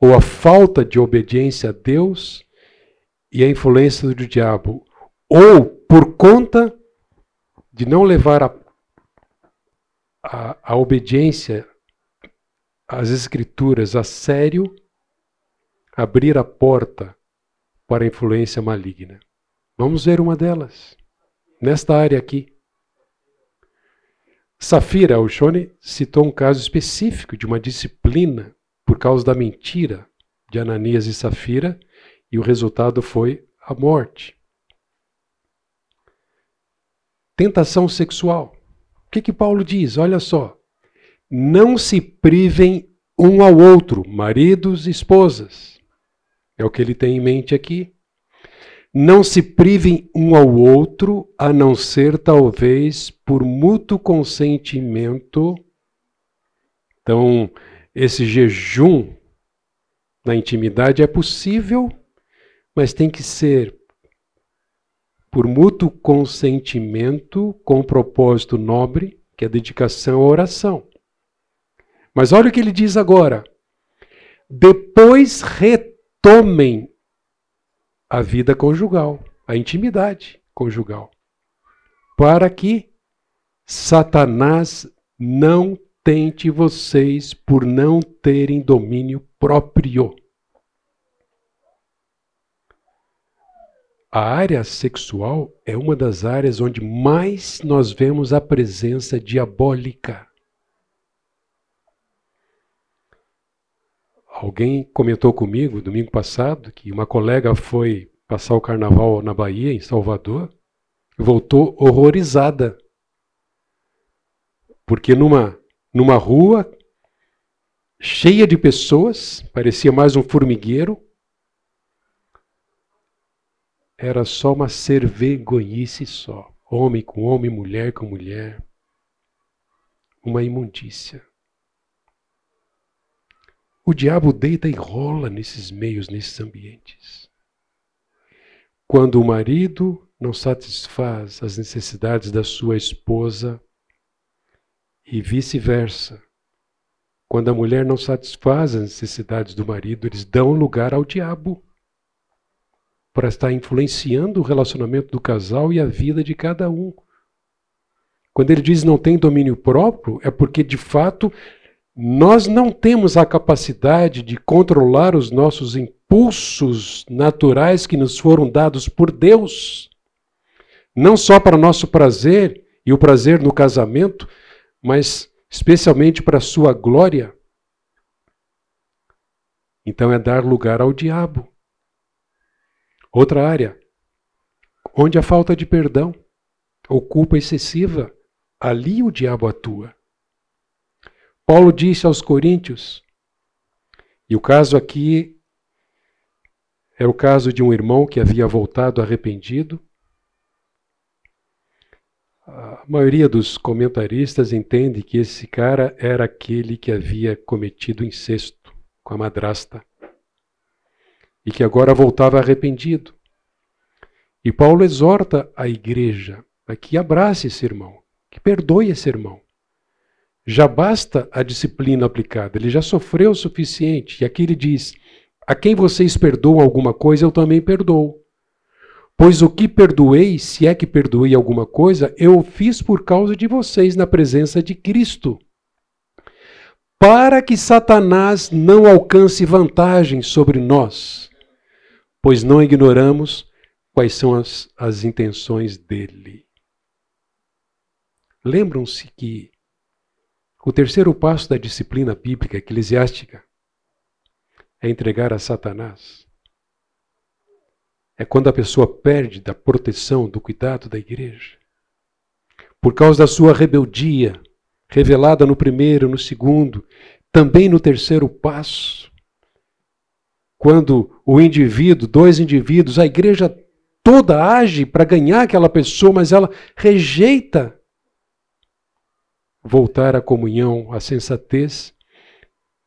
Ou a falta de obediência a Deus e a influência do diabo, ou por conta de não levar a, a, a obediência às Escrituras a sério, abrir a porta para a influência maligna. Vamos ver uma delas, nesta área aqui. Safira, o Shone citou um caso específico de uma disciplina por causa da mentira de Ananias e Safira, e o resultado foi a morte. Tentação sexual. O que, que Paulo diz? Olha só. Não se privem um ao outro, maridos e esposas. É o que ele tem em mente aqui. Não se privem um ao outro, a não ser talvez por mútuo consentimento. Então, esse jejum na intimidade é possível, mas tem que ser por mútuo consentimento com propósito nobre, que é dedicação à oração. Mas olha o que ele diz agora. Depois retomem a vida conjugal, a intimidade conjugal, para que Satanás não tente vocês por não terem domínio próprio. A área sexual é uma das áreas onde mais nós vemos a presença diabólica. Alguém comentou comigo domingo passado que uma colega foi passar o carnaval na Bahia, em Salvador, e voltou horrorizada. Porque numa, numa rua cheia de pessoas, parecia mais um formigueiro, era só uma cervegonhice só. Homem com homem, mulher com mulher. Uma imundícia. O diabo deita e rola nesses meios, nesses ambientes. Quando o marido não satisfaz as necessidades da sua esposa e vice-versa. Quando a mulher não satisfaz as necessidades do marido, eles dão lugar ao diabo para estar influenciando o relacionamento do casal e a vida de cada um. Quando ele diz não tem domínio próprio, é porque de fato nós não temos a capacidade de controlar os nossos impulsos naturais que nos foram dados por Deus, não só para nosso prazer e o prazer no casamento, mas especialmente para a sua glória. Então é dar lugar ao diabo. Outra área, onde a falta de perdão ou culpa excessiva, ali o diabo atua. Paulo disse aos Coríntios E o caso aqui é o caso de um irmão que havia voltado arrependido. A maioria dos comentaristas entende que esse cara era aquele que havia cometido incesto com a madrasta e que agora voltava arrependido. E Paulo exorta a igreja a que abrace esse irmão, que perdoe esse irmão. Já basta a disciplina aplicada, ele já sofreu o suficiente. E aqui ele diz: A quem vocês perdoam alguma coisa, eu também perdoo. Pois o que perdoei, se é que perdoei alguma coisa, eu o fiz por causa de vocês na presença de Cristo. Para que Satanás não alcance vantagem sobre nós, pois não ignoramos quais são as, as intenções dele. Lembram-se que o terceiro passo da disciplina bíblica eclesiástica é entregar a Satanás. É quando a pessoa perde da proteção, do cuidado da igreja. Por causa da sua rebeldia, revelada no primeiro, no segundo, também no terceiro passo. Quando o indivíduo, dois indivíduos, a igreja toda age para ganhar aquela pessoa, mas ela rejeita voltar à comunhão, à sensatez,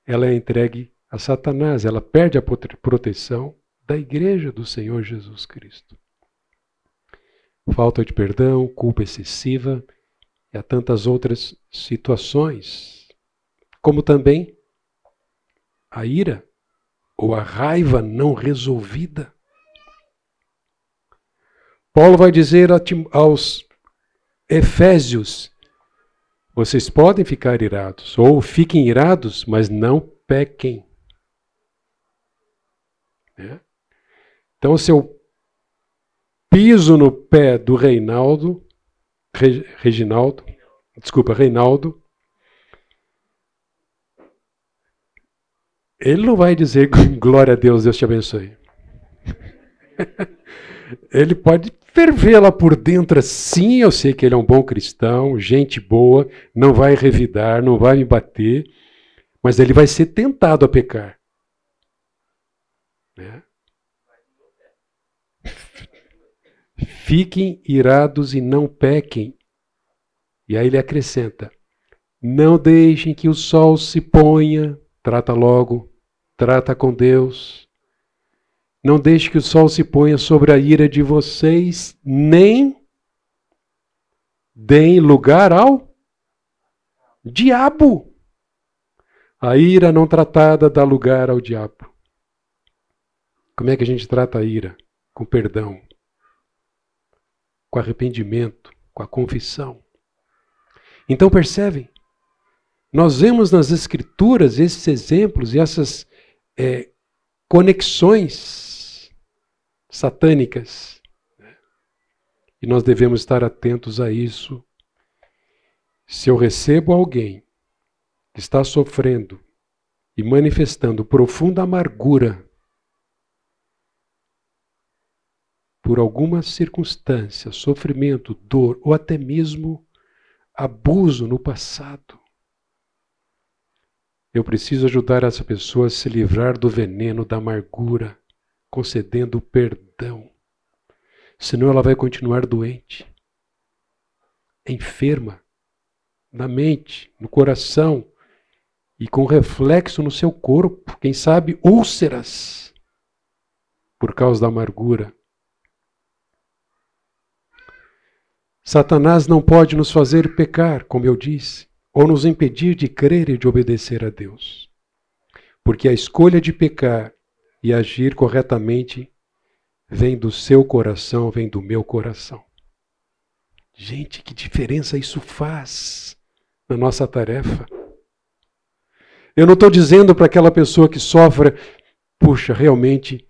ela é entregue a Satanás, ela perde a proteção da igreja do Senhor Jesus Cristo. Falta de perdão, culpa excessiva e há tantas outras situações, como também a ira ou a raiva não resolvida. Paulo vai dizer aos Efésios vocês podem ficar irados, ou fiquem irados, mas não pequem. É? Então, se eu piso no pé do Reinaldo, Re, Reginaldo, desculpa, Reinaldo, ele não vai dizer glória a Deus, Deus te abençoe. ele pode ferver lá por dentro assim, eu sei que ele é um bom cristão, gente boa, não vai revidar, não vai me bater, mas ele vai ser tentado a pecar. Né? Fiquem irados e não pequem. E aí ele acrescenta: Não deixem que o sol se ponha, trata logo, trata com Deus. Não deixe que o sol se ponha sobre a ira de vocês, nem deem lugar ao diabo. A ira não tratada dá lugar ao diabo. Como é que a gente trata a ira? Com perdão, com arrependimento, com a confissão. Então percebem? Nós vemos nas Escrituras esses exemplos e essas é, conexões satânicas. Né? E nós devemos estar atentos a isso. Se eu recebo alguém que está sofrendo e manifestando profunda amargura por alguma circunstância, sofrimento, dor ou até mesmo abuso no passado, eu preciso ajudar essa pessoa a se livrar do veneno da amargura concedendo perdão. Senão ela vai continuar doente, enferma, na mente, no coração e com reflexo no seu corpo, quem sabe úlceras, por causa da amargura. Satanás não pode nos fazer pecar, como eu disse, ou nos impedir de crer e de obedecer a Deus. Porque a escolha de pecar e agir corretamente vem do seu coração, vem do meu coração. Gente, que diferença isso faz na nossa tarefa. Eu não estou dizendo para aquela pessoa que sofre, puxa, realmente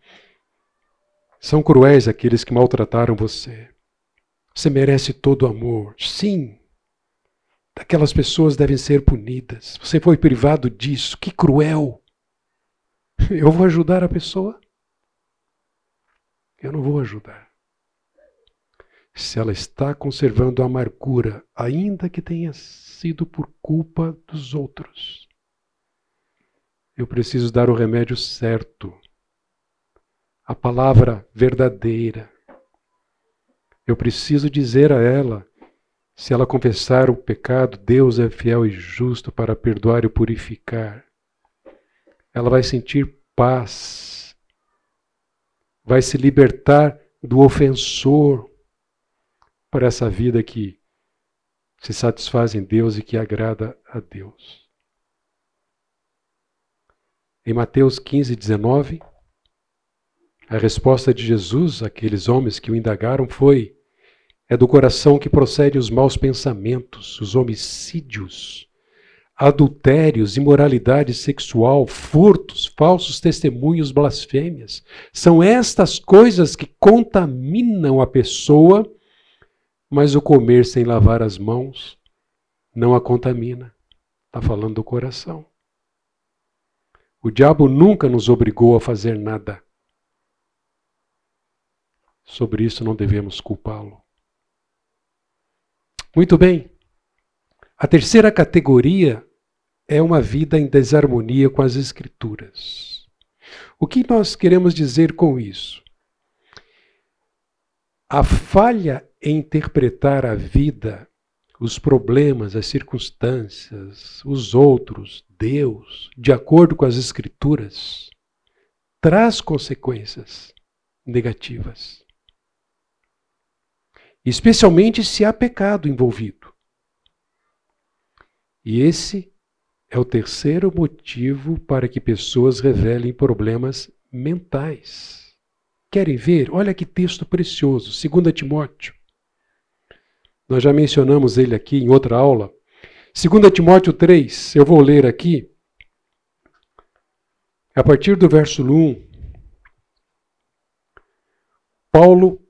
são cruéis aqueles que maltrataram você. Você merece todo o amor. Sim, aquelas pessoas devem ser punidas. Você foi privado disso. Que cruel. Eu vou ajudar a pessoa? Eu não vou ajudar. Se ela está conservando a amargura, ainda que tenha sido por culpa dos outros, eu preciso dar o remédio certo, a palavra verdadeira. Eu preciso dizer a ela: se ela confessar o pecado, Deus é fiel e justo para perdoar e purificar. Ela vai sentir paz, vai se libertar do ofensor para essa vida que se satisfaz em Deus e que agrada a Deus. Em Mateus 15, 19, a resposta de Jesus àqueles homens que o indagaram foi: é do coração que procedem os maus pensamentos, os homicídios, adultérios, imoralidade sexual, furtos, falsos testemunhos, blasfêmias. São estas coisas que contaminam a pessoa, mas o comer sem lavar as mãos não a contamina. Está falando do coração. O diabo nunca nos obrigou a fazer nada. Sobre isso não devemos culpá-lo. Muito bem. A terceira categoria é uma vida em desarmonia com as Escrituras. O que nós queremos dizer com isso? A falha em interpretar a vida os problemas, as circunstâncias, os outros, Deus, de acordo com as Escrituras, traz consequências negativas. Especialmente se há pecado envolvido. E esse é o terceiro motivo para que pessoas revelem problemas mentais. Querem ver? Olha que texto precioso, 2 Timóteo nós já mencionamos ele aqui em outra aula. 2 Timóteo 3, eu vou ler aqui. A partir do verso 1, Paulo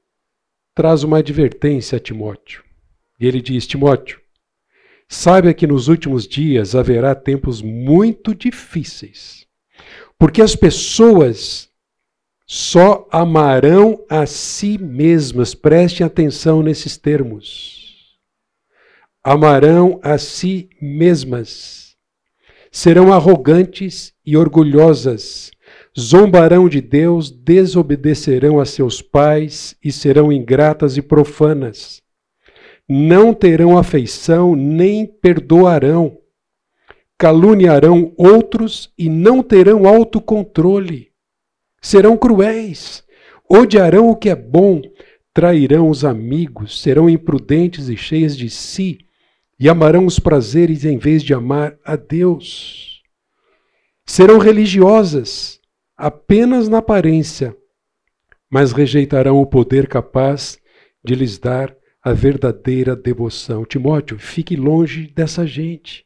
traz uma advertência a Timóteo. E ele diz: Timóteo, saiba que nos últimos dias haverá tempos muito difíceis, porque as pessoas só amarão a si mesmas. Prestem atenção nesses termos amarão a si mesmas, serão arrogantes e orgulhosas, zombarão de Deus, desobedecerão a seus pais e serão ingratas e profanas. Não terão afeição nem perdoarão. Caluniarão outros e não terão autocontrole. Serão cruéis, odiarão o que é bom, trairão os amigos, serão imprudentes e cheias de si e amarão os prazeres em vez de amar a Deus. Serão religiosas apenas na aparência, mas rejeitarão o poder capaz de lhes dar a verdadeira devoção. Timóteo, fique longe dessa gente.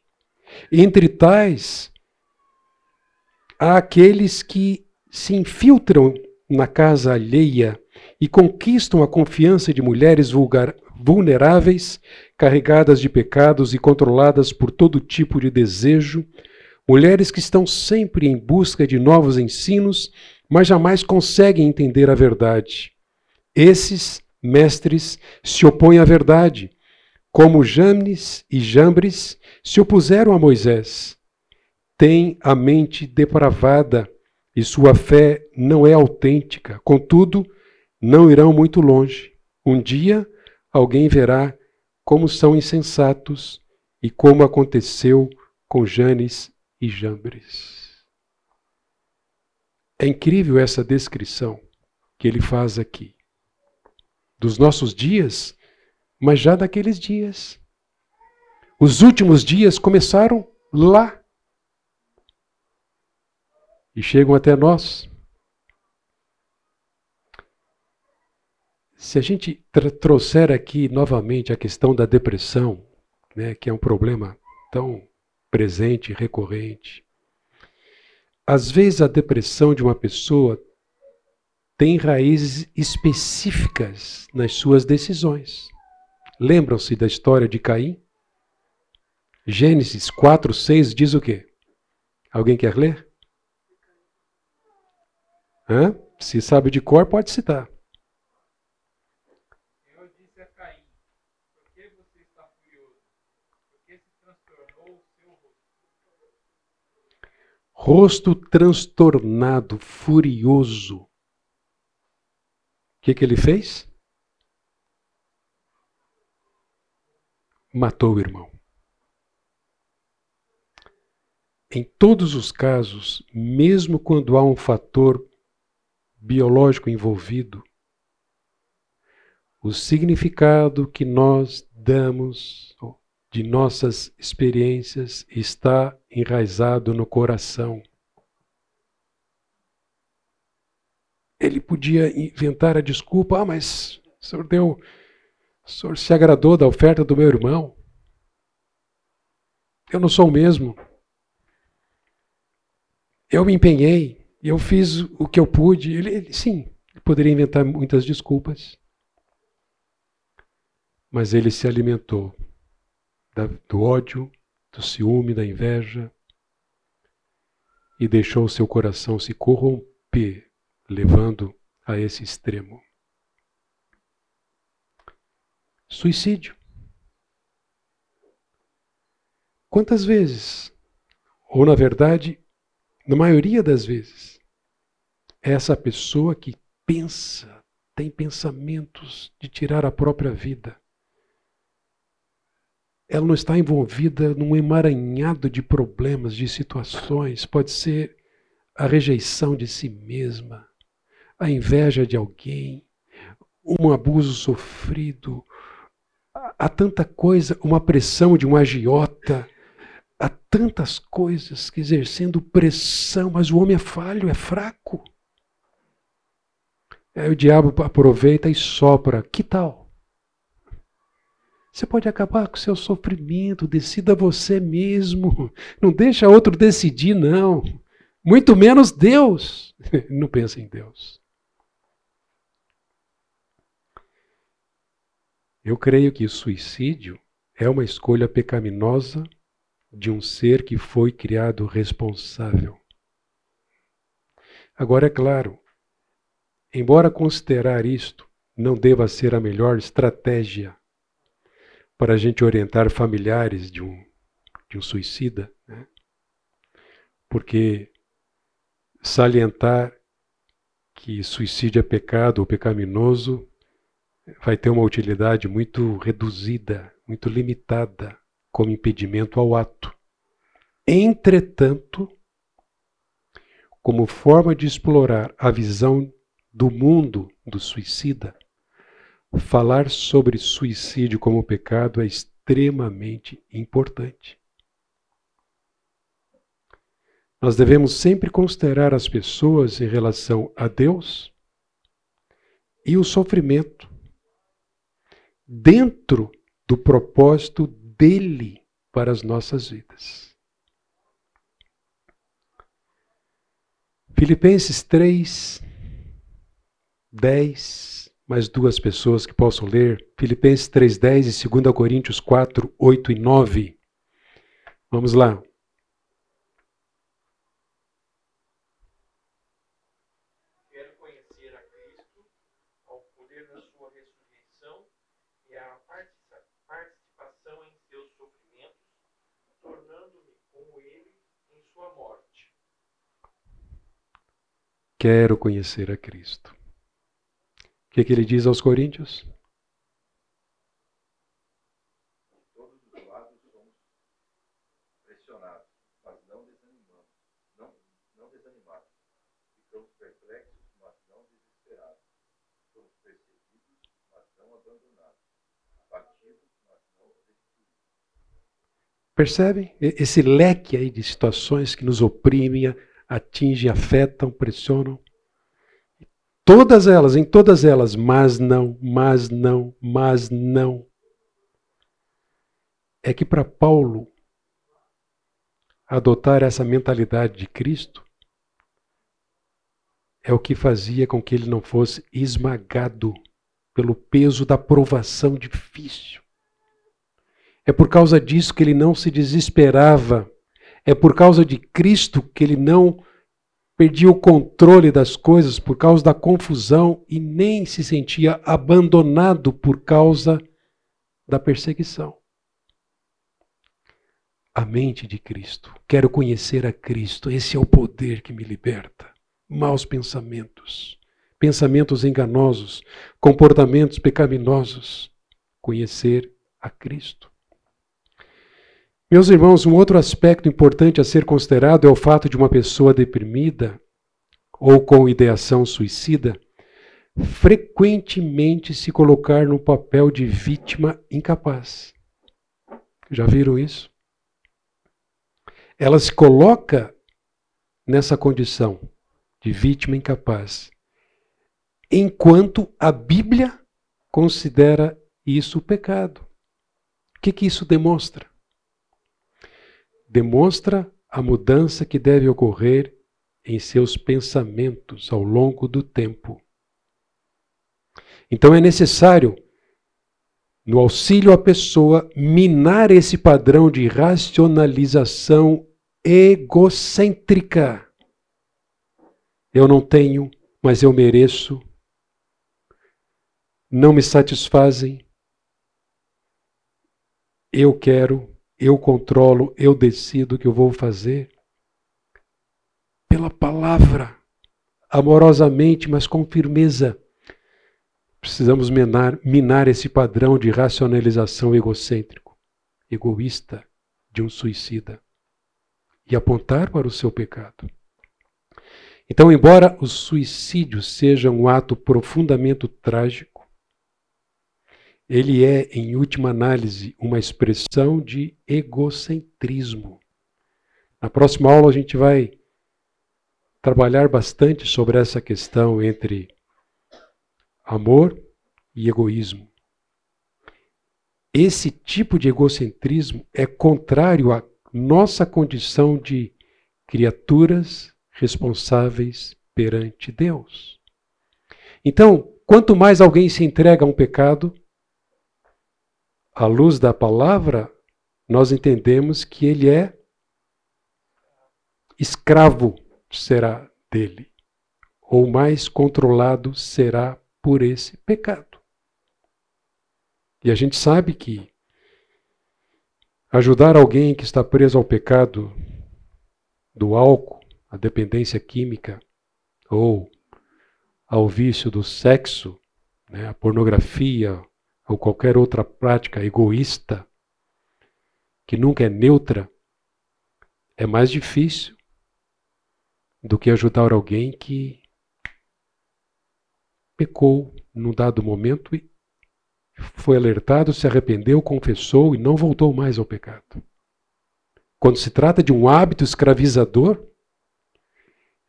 Entre tais, há aqueles que se infiltram na casa alheia e conquistam a confiança de mulheres vulgar, vulneráveis, carregadas de pecados e controladas por todo tipo de desejo, mulheres que estão sempre em busca de novos ensinos, mas jamais conseguem entender a verdade. Esses mestres se opõem à verdade, como Janes e Jambres se opuseram a Moisés. Têm a mente depravada e sua fé não é autêntica. Contudo, não irão muito longe. Um dia alguém verá como são insensatos e como aconteceu com Janes e Jambres. É incrível essa descrição que ele faz aqui. Dos nossos dias, mas já daqueles dias. Os últimos dias começaram lá e chegam até nós. Se a gente trouxer aqui novamente a questão da depressão, né, que é um problema tão presente e recorrente, às vezes a depressão de uma pessoa tem raízes específicas nas suas decisões. Lembram-se da história de Caim? Gênesis 4, 6 diz o quê? Alguém quer ler? Hã? Se sabe de cor, pode citar. Rosto transtornado, furioso. O que, que ele fez? Matou o irmão. Em todos os casos, mesmo quando há um fator biológico envolvido, o significado que nós damos de nossas experiências está enraizado no coração. Ele podia inventar a desculpa: ah, mas o senhor deu, o senhor se agradou da oferta do meu irmão. Eu não sou o mesmo. Eu me empenhei, eu fiz o que eu pude. Ele, ele sim, poderia inventar muitas desculpas. Mas ele se alimentou do ódio, do ciúme, da inveja e deixou seu coração se corromper, levando a esse extremo. Suicídio. Quantas vezes? Ou, na verdade, na maioria das vezes, essa pessoa que pensa, tem pensamentos de tirar a própria vida. Ela não está envolvida num emaranhado de problemas, de situações. Pode ser a rejeição de si mesma, a inveja de alguém, um abuso sofrido. Há tanta coisa, uma pressão de um agiota há tantas coisas que exercendo pressão, mas o homem é falho, é fraco. Aí o diabo aproveita e sopra. Que tal? Você pode acabar com o seu sofrimento, decida você mesmo. Não deixa outro decidir, não. Muito menos Deus. Não pensa em Deus. Eu creio que o suicídio é uma escolha pecaminosa de um ser que foi criado responsável. Agora, é claro, embora considerar isto não deva ser a melhor estratégia para a gente orientar familiares de um, de um suicida, né? porque salientar que suicídio é pecado ou pecaminoso vai ter uma utilidade muito reduzida, muito limitada como impedimento ao ato. Entretanto, como forma de explorar a visão do mundo do suicida, falar sobre suicídio como pecado é extremamente importante. Nós devemos sempre considerar as pessoas em relação a Deus e o sofrimento dentro do propósito dele para as nossas vidas. Filipenses 3, 10, mais duas pessoas que possam ler. Filipenses 3, 10 e 2 Coríntios 4, 8 e 9. Vamos lá. Quero conhecer a Cristo. Que, é que ele diz aos Coríntios? Percebem? Esse leque aí de situações que nos oprimem, atingem, afetam, pressionam. Todas elas, em todas elas, mas não, mas não, mas não. É que para Paulo adotar essa mentalidade de Cristo é o que fazia com que ele não fosse esmagado pelo peso da provação difícil. É por causa disso que ele não se desesperava é por causa de Cristo que ele não perdia o controle das coisas por causa da confusão e nem se sentia abandonado por causa da perseguição. a mente de Cristo. Quero conhecer a Cristo. Esse é o poder que me liberta. Maus pensamentos, pensamentos enganosos, comportamentos pecaminosos. Conhecer a Cristo. Meus irmãos, um outro aspecto importante a ser considerado é o fato de uma pessoa deprimida ou com ideação suicida frequentemente se colocar no papel de vítima incapaz. Já viram isso? Ela se coloca nessa condição de vítima incapaz, enquanto a Bíblia considera isso pecado. O que, que isso demonstra? Demonstra a mudança que deve ocorrer em seus pensamentos ao longo do tempo. Então é necessário, no auxílio à pessoa, minar esse padrão de racionalização egocêntrica. Eu não tenho, mas eu mereço. Não me satisfazem. Eu quero, eu controlo, eu decido o que eu vou fazer. Pela palavra, amorosamente, mas com firmeza. Precisamos minar, minar esse padrão de racionalização egocêntrico, egoísta, de um suicida e apontar para o seu pecado. Então, embora o suicídio seja um ato profundamente trágico, ele é, em última análise, uma expressão de egocentrismo. Na próxima aula, a gente vai trabalhar bastante sobre essa questão entre amor e egoísmo. Esse tipo de egocentrismo é contrário à nossa condição de criaturas responsáveis perante Deus. Então, quanto mais alguém se entrega a um pecado, à luz da palavra, nós entendemos que ele é escravo será dele, ou mais controlado será por esse pecado. E a gente sabe que ajudar alguém que está preso ao pecado do álcool, a dependência química, ou ao vício do sexo, né, a pornografia ou qualquer outra prática egoísta, que nunca é neutra, é mais difícil do que ajudar alguém que pecou num dado momento e foi alertado, se arrependeu, confessou e não voltou mais ao pecado. Quando se trata de um hábito escravizador,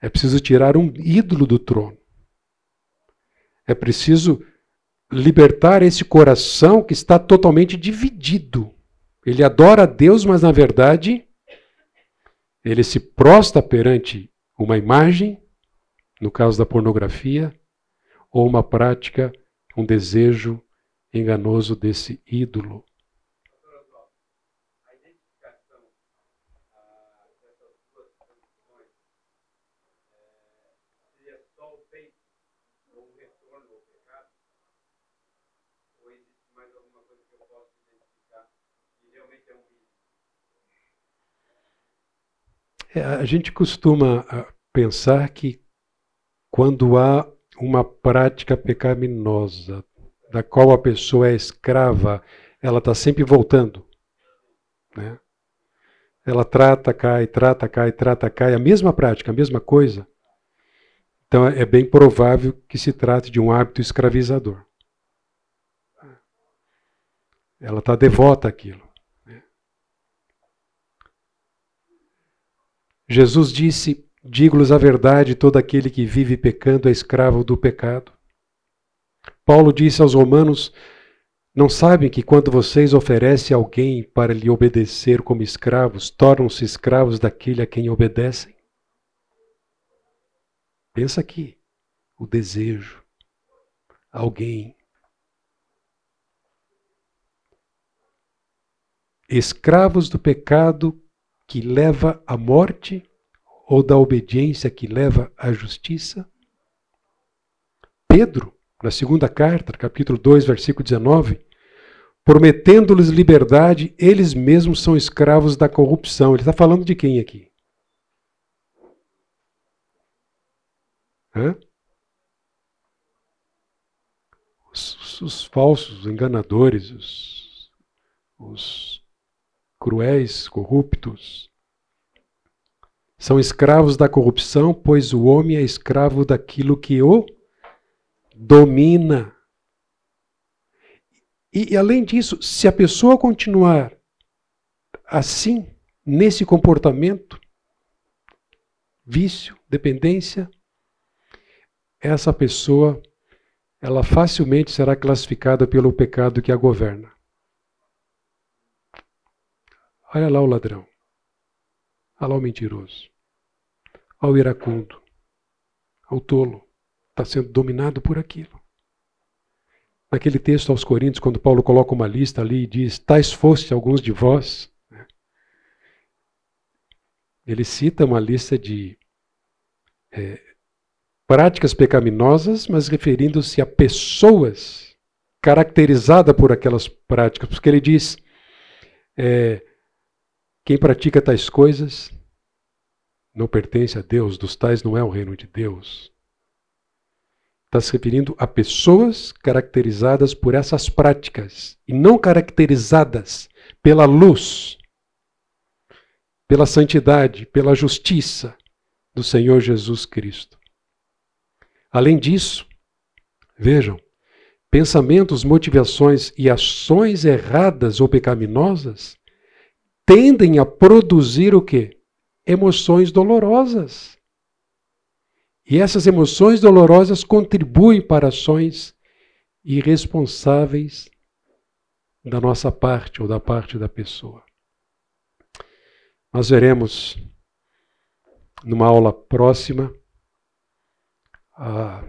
é preciso tirar um ídolo do trono. É preciso libertar esse coração que está totalmente dividido. Ele adora a Deus, mas na verdade ele se prosta perante uma imagem, no caso da pornografia, ou uma prática, um desejo enganoso desse ídolo. A gente costuma ah, pensar que quando há uma prática pecaminosa, da qual a pessoa é escrava, ela está sempre voltando. Né? Ela trata, cai, trata, cai, trata, cai, a mesma prática, a mesma coisa. Então é bem provável que se trate de um hábito escravizador. Ela está devota àquilo. Né? Jesus disse Digo-lhes a verdade: todo aquele que vive pecando é escravo do pecado. Paulo disse aos Romanos: Não sabem que quando vocês oferecem alguém para lhe obedecer como escravos, tornam-se escravos daquele a quem obedecem? Pensa aqui: o desejo, alguém. Escravos do pecado que leva à morte ou da obediência que leva à justiça? Pedro, na segunda carta, capítulo 2, versículo 19, prometendo-lhes liberdade, eles mesmos são escravos da corrupção. Ele está falando de quem aqui? Hã? Os, os falsos, enganadores, os, os cruéis, corruptos, são escravos da corrupção, pois o homem é escravo daquilo que o domina. E, e, além disso, se a pessoa continuar assim, nesse comportamento, vício, dependência, essa pessoa ela facilmente será classificada pelo pecado que a governa. Olha lá o ladrão. Olha lá o mentiroso. Olha o iracundo. Olha o tolo. Está sendo dominado por aquilo. Naquele texto aos Coríntios, quando Paulo coloca uma lista ali e diz: Tais foste alguns de vós. Né? Ele cita uma lista de é, práticas pecaminosas, mas referindo-se a pessoas caracterizadas por aquelas práticas, porque ele diz: é, quem pratica tais coisas não pertence a Deus, dos tais não é o reino de Deus. Está se referindo a pessoas caracterizadas por essas práticas e não caracterizadas pela luz, pela santidade, pela justiça do Senhor Jesus Cristo. Além disso, vejam, pensamentos, motivações e ações erradas ou pecaminosas tendem a produzir o quê? Emoções dolorosas. E essas emoções dolorosas contribuem para ações irresponsáveis da nossa parte ou da parte da pessoa. Nós veremos numa aula próxima a,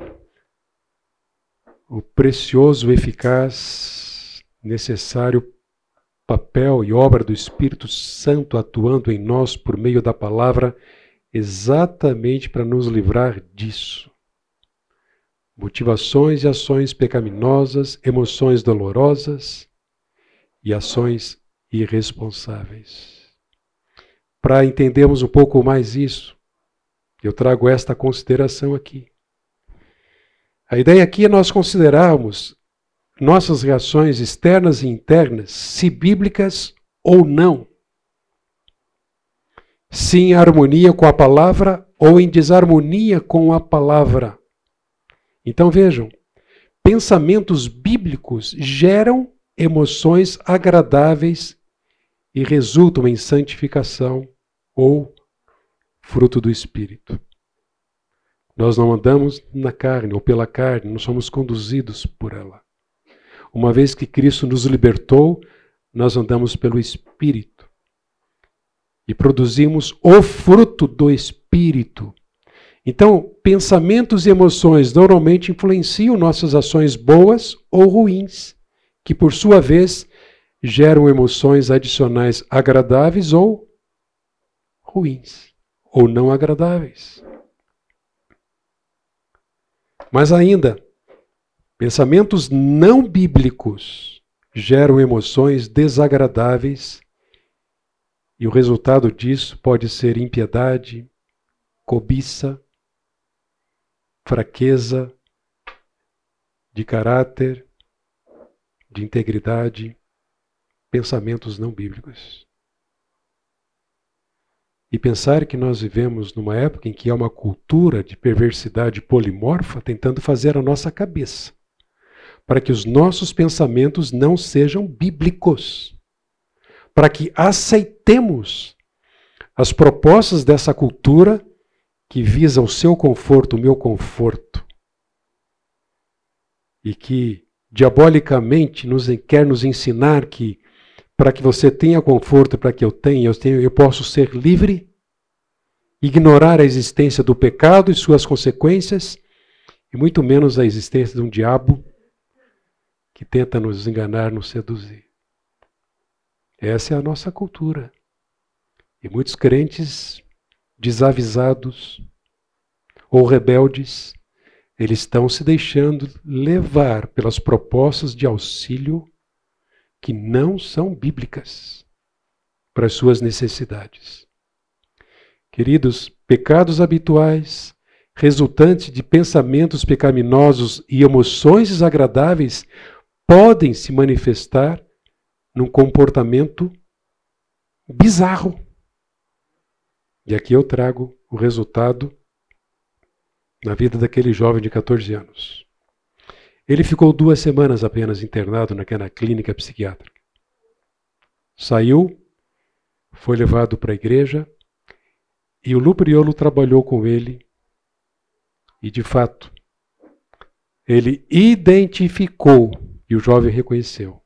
o precioso, eficaz, necessário papel e obra do Espírito Santo atuando em nós por meio da palavra, exatamente para nos livrar disso. Motivações e ações pecaminosas, emoções dolorosas e ações irresponsáveis. Para entendermos um pouco mais isso, eu trago esta consideração aqui. A ideia aqui é nós considerarmos nossas reações externas e internas, se bíblicas ou não. Se em harmonia com a palavra ou em desarmonia com a palavra. Então vejam, pensamentos bíblicos geram emoções agradáveis e resultam em santificação ou fruto do Espírito. Nós não andamos na carne ou pela carne, não somos conduzidos por ela. Uma vez que Cristo nos libertou, nós andamos pelo Espírito e produzimos o fruto do Espírito. Então, pensamentos e emoções normalmente influenciam nossas ações boas ou ruins, que por sua vez geram emoções adicionais agradáveis ou ruins, ou não agradáveis. Mas ainda, Pensamentos não bíblicos geram emoções desagradáveis e o resultado disso pode ser impiedade, cobiça, fraqueza de caráter, de integridade, pensamentos não bíblicos. E pensar que nós vivemos numa época em que há uma cultura de perversidade polimorfa tentando fazer a nossa cabeça para que os nossos pensamentos não sejam bíblicos, para que aceitemos as propostas dessa cultura que visa o seu conforto, o meu conforto, e que diabolicamente nos, quer nos ensinar que para que você tenha conforto, para que eu tenha, eu, tenho, eu posso ser livre, ignorar a existência do pecado e suas consequências, e muito menos a existência de um diabo que tenta nos enganar, nos seduzir. Essa é a nossa cultura. E muitos crentes desavisados ou rebeldes, eles estão se deixando levar pelas propostas de auxílio que não são bíblicas para as suas necessidades. Queridos, pecados habituais, resultantes de pensamentos pecaminosos e emoções desagradáveis, podem se manifestar num comportamento bizarro. E aqui eu trago o resultado na vida daquele jovem de 14 anos. Ele ficou duas semanas apenas internado naquela clínica psiquiátrica. Saiu, foi levado para a igreja e o Lupriolo trabalhou com ele e, de fato, ele identificou, e o jovem reconheceu,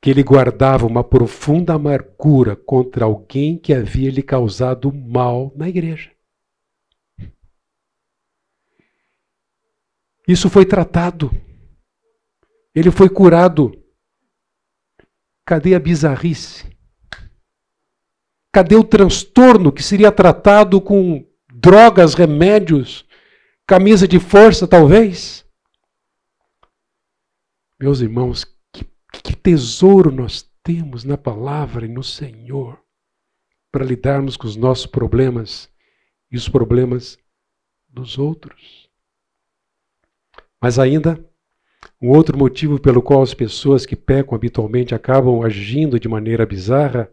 que ele guardava uma profunda amargura contra alguém que havia lhe causado mal na igreja. Isso foi tratado. Ele foi curado. Cadê a bizarrice? Cadê o transtorno que seria tratado com drogas, remédios, camisa de força, talvez? Meus irmãos, que, que tesouro nós temos na palavra e no Senhor para lidarmos com os nossos problemas e os problemas dos outros. Mas ainda, um outro motivo pelo qual as pessoas que pecam habitualmente acabam agindo de maneira bizarra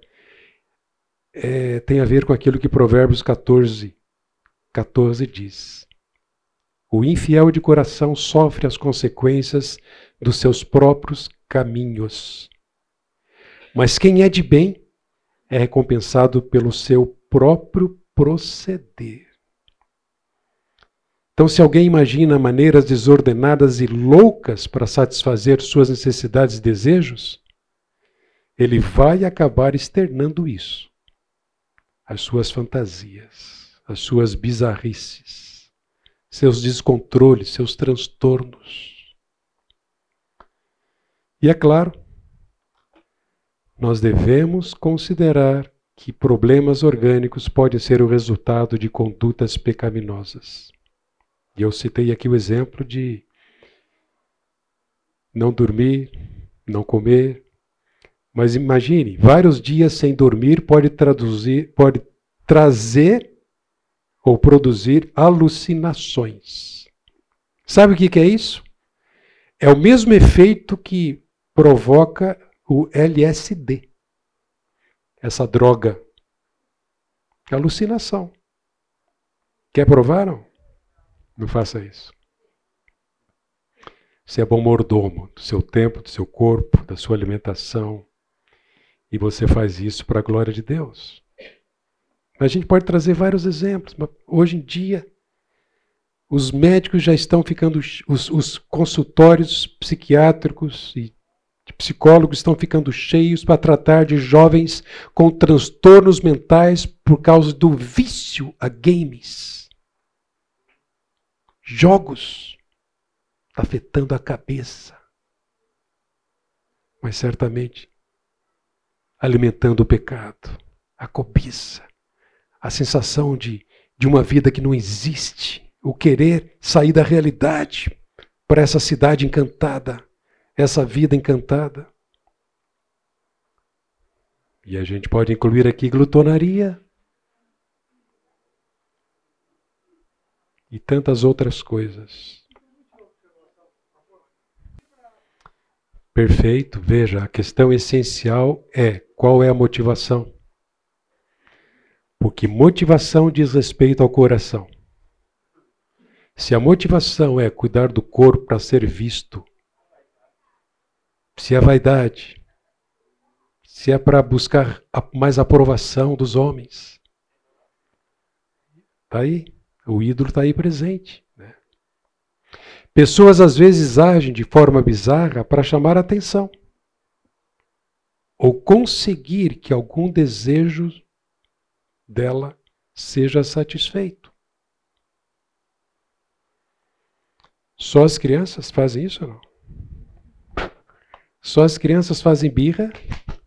é, tem a ver com aquilo que Provérbios 14, 14 diz. O infiel de coração sofre as consequências dos seus próprios caminhos. Mas quem é de bem é recompensado pelo seu próprio proceder. Então, se alguém imagina maneiras desordenadas e loucas para satisfazer suas necessidades e desejos, ele vai acabar externando isso. As suas fantasias, as suas bizarrices, seus descontroles, seus transtornos. E é claro, nós devemos considerar que problemas orgânicos podem ser o resultado de condutas pecaminosas. E eu citei aqui o exemplo de não dormir, não comer. Mas imagine, vários dias sem dormir pode traduzir, pode trazer ou produzir alucinações. Sabe o que é isso? É o mesmo efeito que provoca o LSD, essa droga. Alucinação. Quer provar? Não? Não faça isso. Você é bom mordomo do seu tempo, do seu corpo, da sua alimentação. E você faz isso para a glória de Deus. A gente pode trazer vários exemplos, mas hoje em dia os médicos já estão ficando, os, os consultórios psiquiátricos e psicólogos estão ficando cheios para tratar de jovens com transtornos mentais por causa do vício a games jogos, está afetando a cabeça. Mas certamente alimentando o pecado, a cobiça, a sensação de, de uma vida que não existe, o querer sair da realidade para essa cidade encantada, essa vida encantada. E a gente pode incluir aqui glutonaria, e tantas outras coisas. Perfeito. Veja, a questão essencial é qual é a motivação. Porque motivação diz respeito ao coração. Se a motivação é cuidar do corpo para ser visto, se é vaidade, se é para buscar mais aprovação dos homens, está aí. O ídolo está aí presente. Né? Pessoas às vezes agem de forma bizarra para chamar atenção ou conseguir que algum desejo dela seja satisfeito. Só as crianças fazem isso ou não? Só as crianças fazem birra?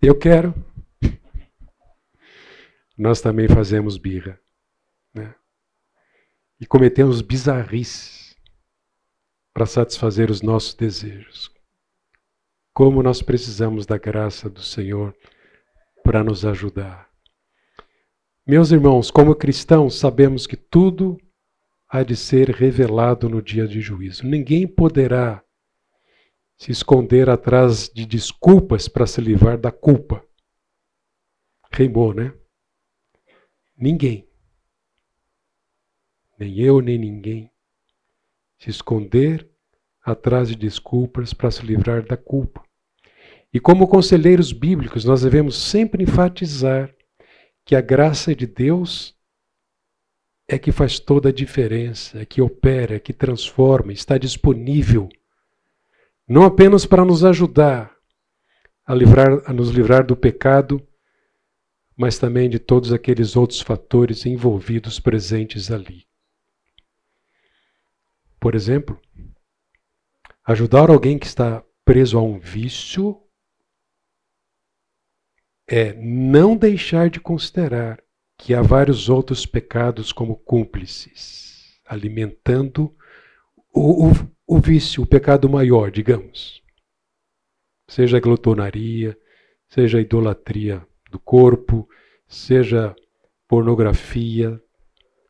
Eu quero. Nós também fazemos birra. Né? e cometemos bizarrices para satisfazer os nossos desejos. como nós precisamos da graça do Senhor para nos ajudar. Meus irmãos, como cristãos, sabemos que tudo há de ser revelado no dia de juízo. Ninguém poderá se esconder atrás de desculpas para se livrar da culpa. Reimou, né? Ninguém. Nem eu, nem ninguém. Se esconder atrás de desculpas para se livrar da culpa. E como conselheiros bíblicos, nós devemos sempre enfatizar que a graça de Deus é que faz toda a diferença, é que opera, é que transforma, está disponível, não apenas para nos ajudar a, livrar, a nos livrar do pecado, mas também de todos aqueles outros fatores envolvidos presentes ali. Por exemplo, ajudar alguém que está preso a um vício é não deixar de considerar que há vários outros pecados como cúmplices, alimentando o, o, o vício, o pecado maior, digamos. Seja a glutonaria, seja a idolatria do corpo, seja pornografia.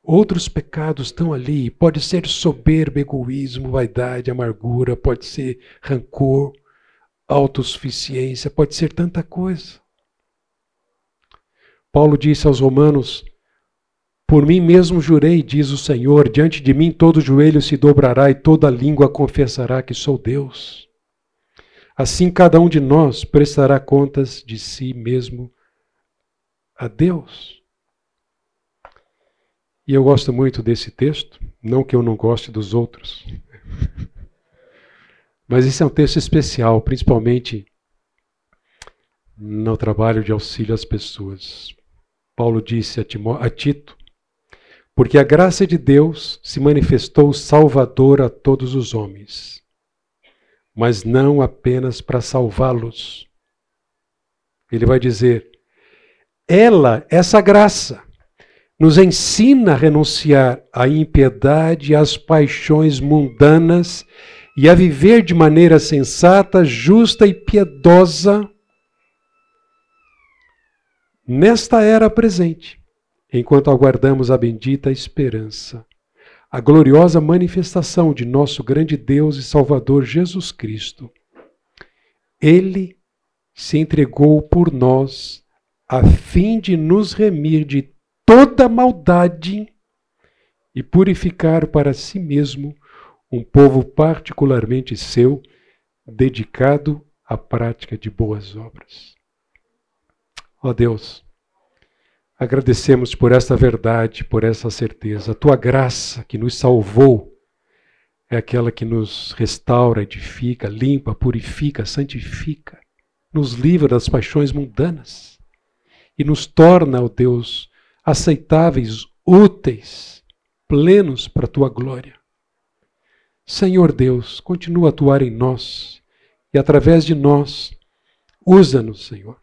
Outros pecados estão ali. Pode ser soberba, egoísmo, vaidade, amargura, pode ser rancor, autossuficiência, pode ser tanta coisa. Paulo disse aos Romanos: Por mim mesmo jurei, diz o Senhor, diante de mim todo joelho se dobrará e toda língua confessará que sou Deus. Assim cada um de nós prestará contas de si mesmo a Deus. E eu gosto muito desse texto, não que eu não goste dos outros. Mas esse é um texto especial, principalmente no trabalho de auxílio às pessoas. Paulo disse a, Timó a Tito, porque a graça de Deus se manifestou salvadora a todos os homens, mas não apenas para salvá-los. Ele vai dizer: ela, essa graça, nos ensina a renunciar à impiedade e às paixões mundanas e a viver de maneira sensata, justa e piedosa nesta era presente, enquanto aguardamos a bendita esperança, a gloriosa manifestação de nosso grande Deus e Salvador Jesus Cristo. Ele se entregou por nós a fim de nos remir de toda maldade e purificar para si mesmo um povo particularmente seu, dedicado à prática de boas obras. Ó Deus, agradecemos por esta verdade, por essa certeza. A tua graça que nos salvou é aquela que nos restaura, edifica, limpa, purifica, santifica, nos livra das paixões mundanas e nos torna, ó oh Deus, aceitáveis, úteis, plenos para a tua glória. Senhor Deus, continua a atuar em nós e através de nós, usa-nos, Senhor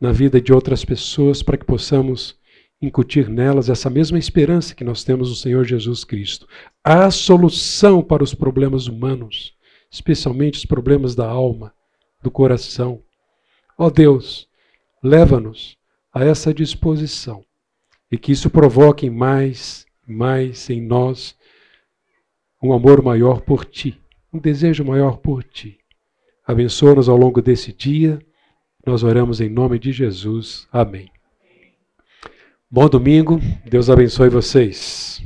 na vida de outras pessoas para que possamos incutir nelas essa mesma esperança que nós temos no Senhor Jesus Cristo. Há solução para os problemas humanos, especialmente os problemas da alma, do coração. Ó oh Deus, leva-nos a essa disposição e que isso provoque mais, mais em nós um amor maior por Ti, um desejo maior por Ti. Abençoa-nos ao longo desse dia nós oramos em nome de Jesus. Amém. Bom domingo. Deus abençoe vocês.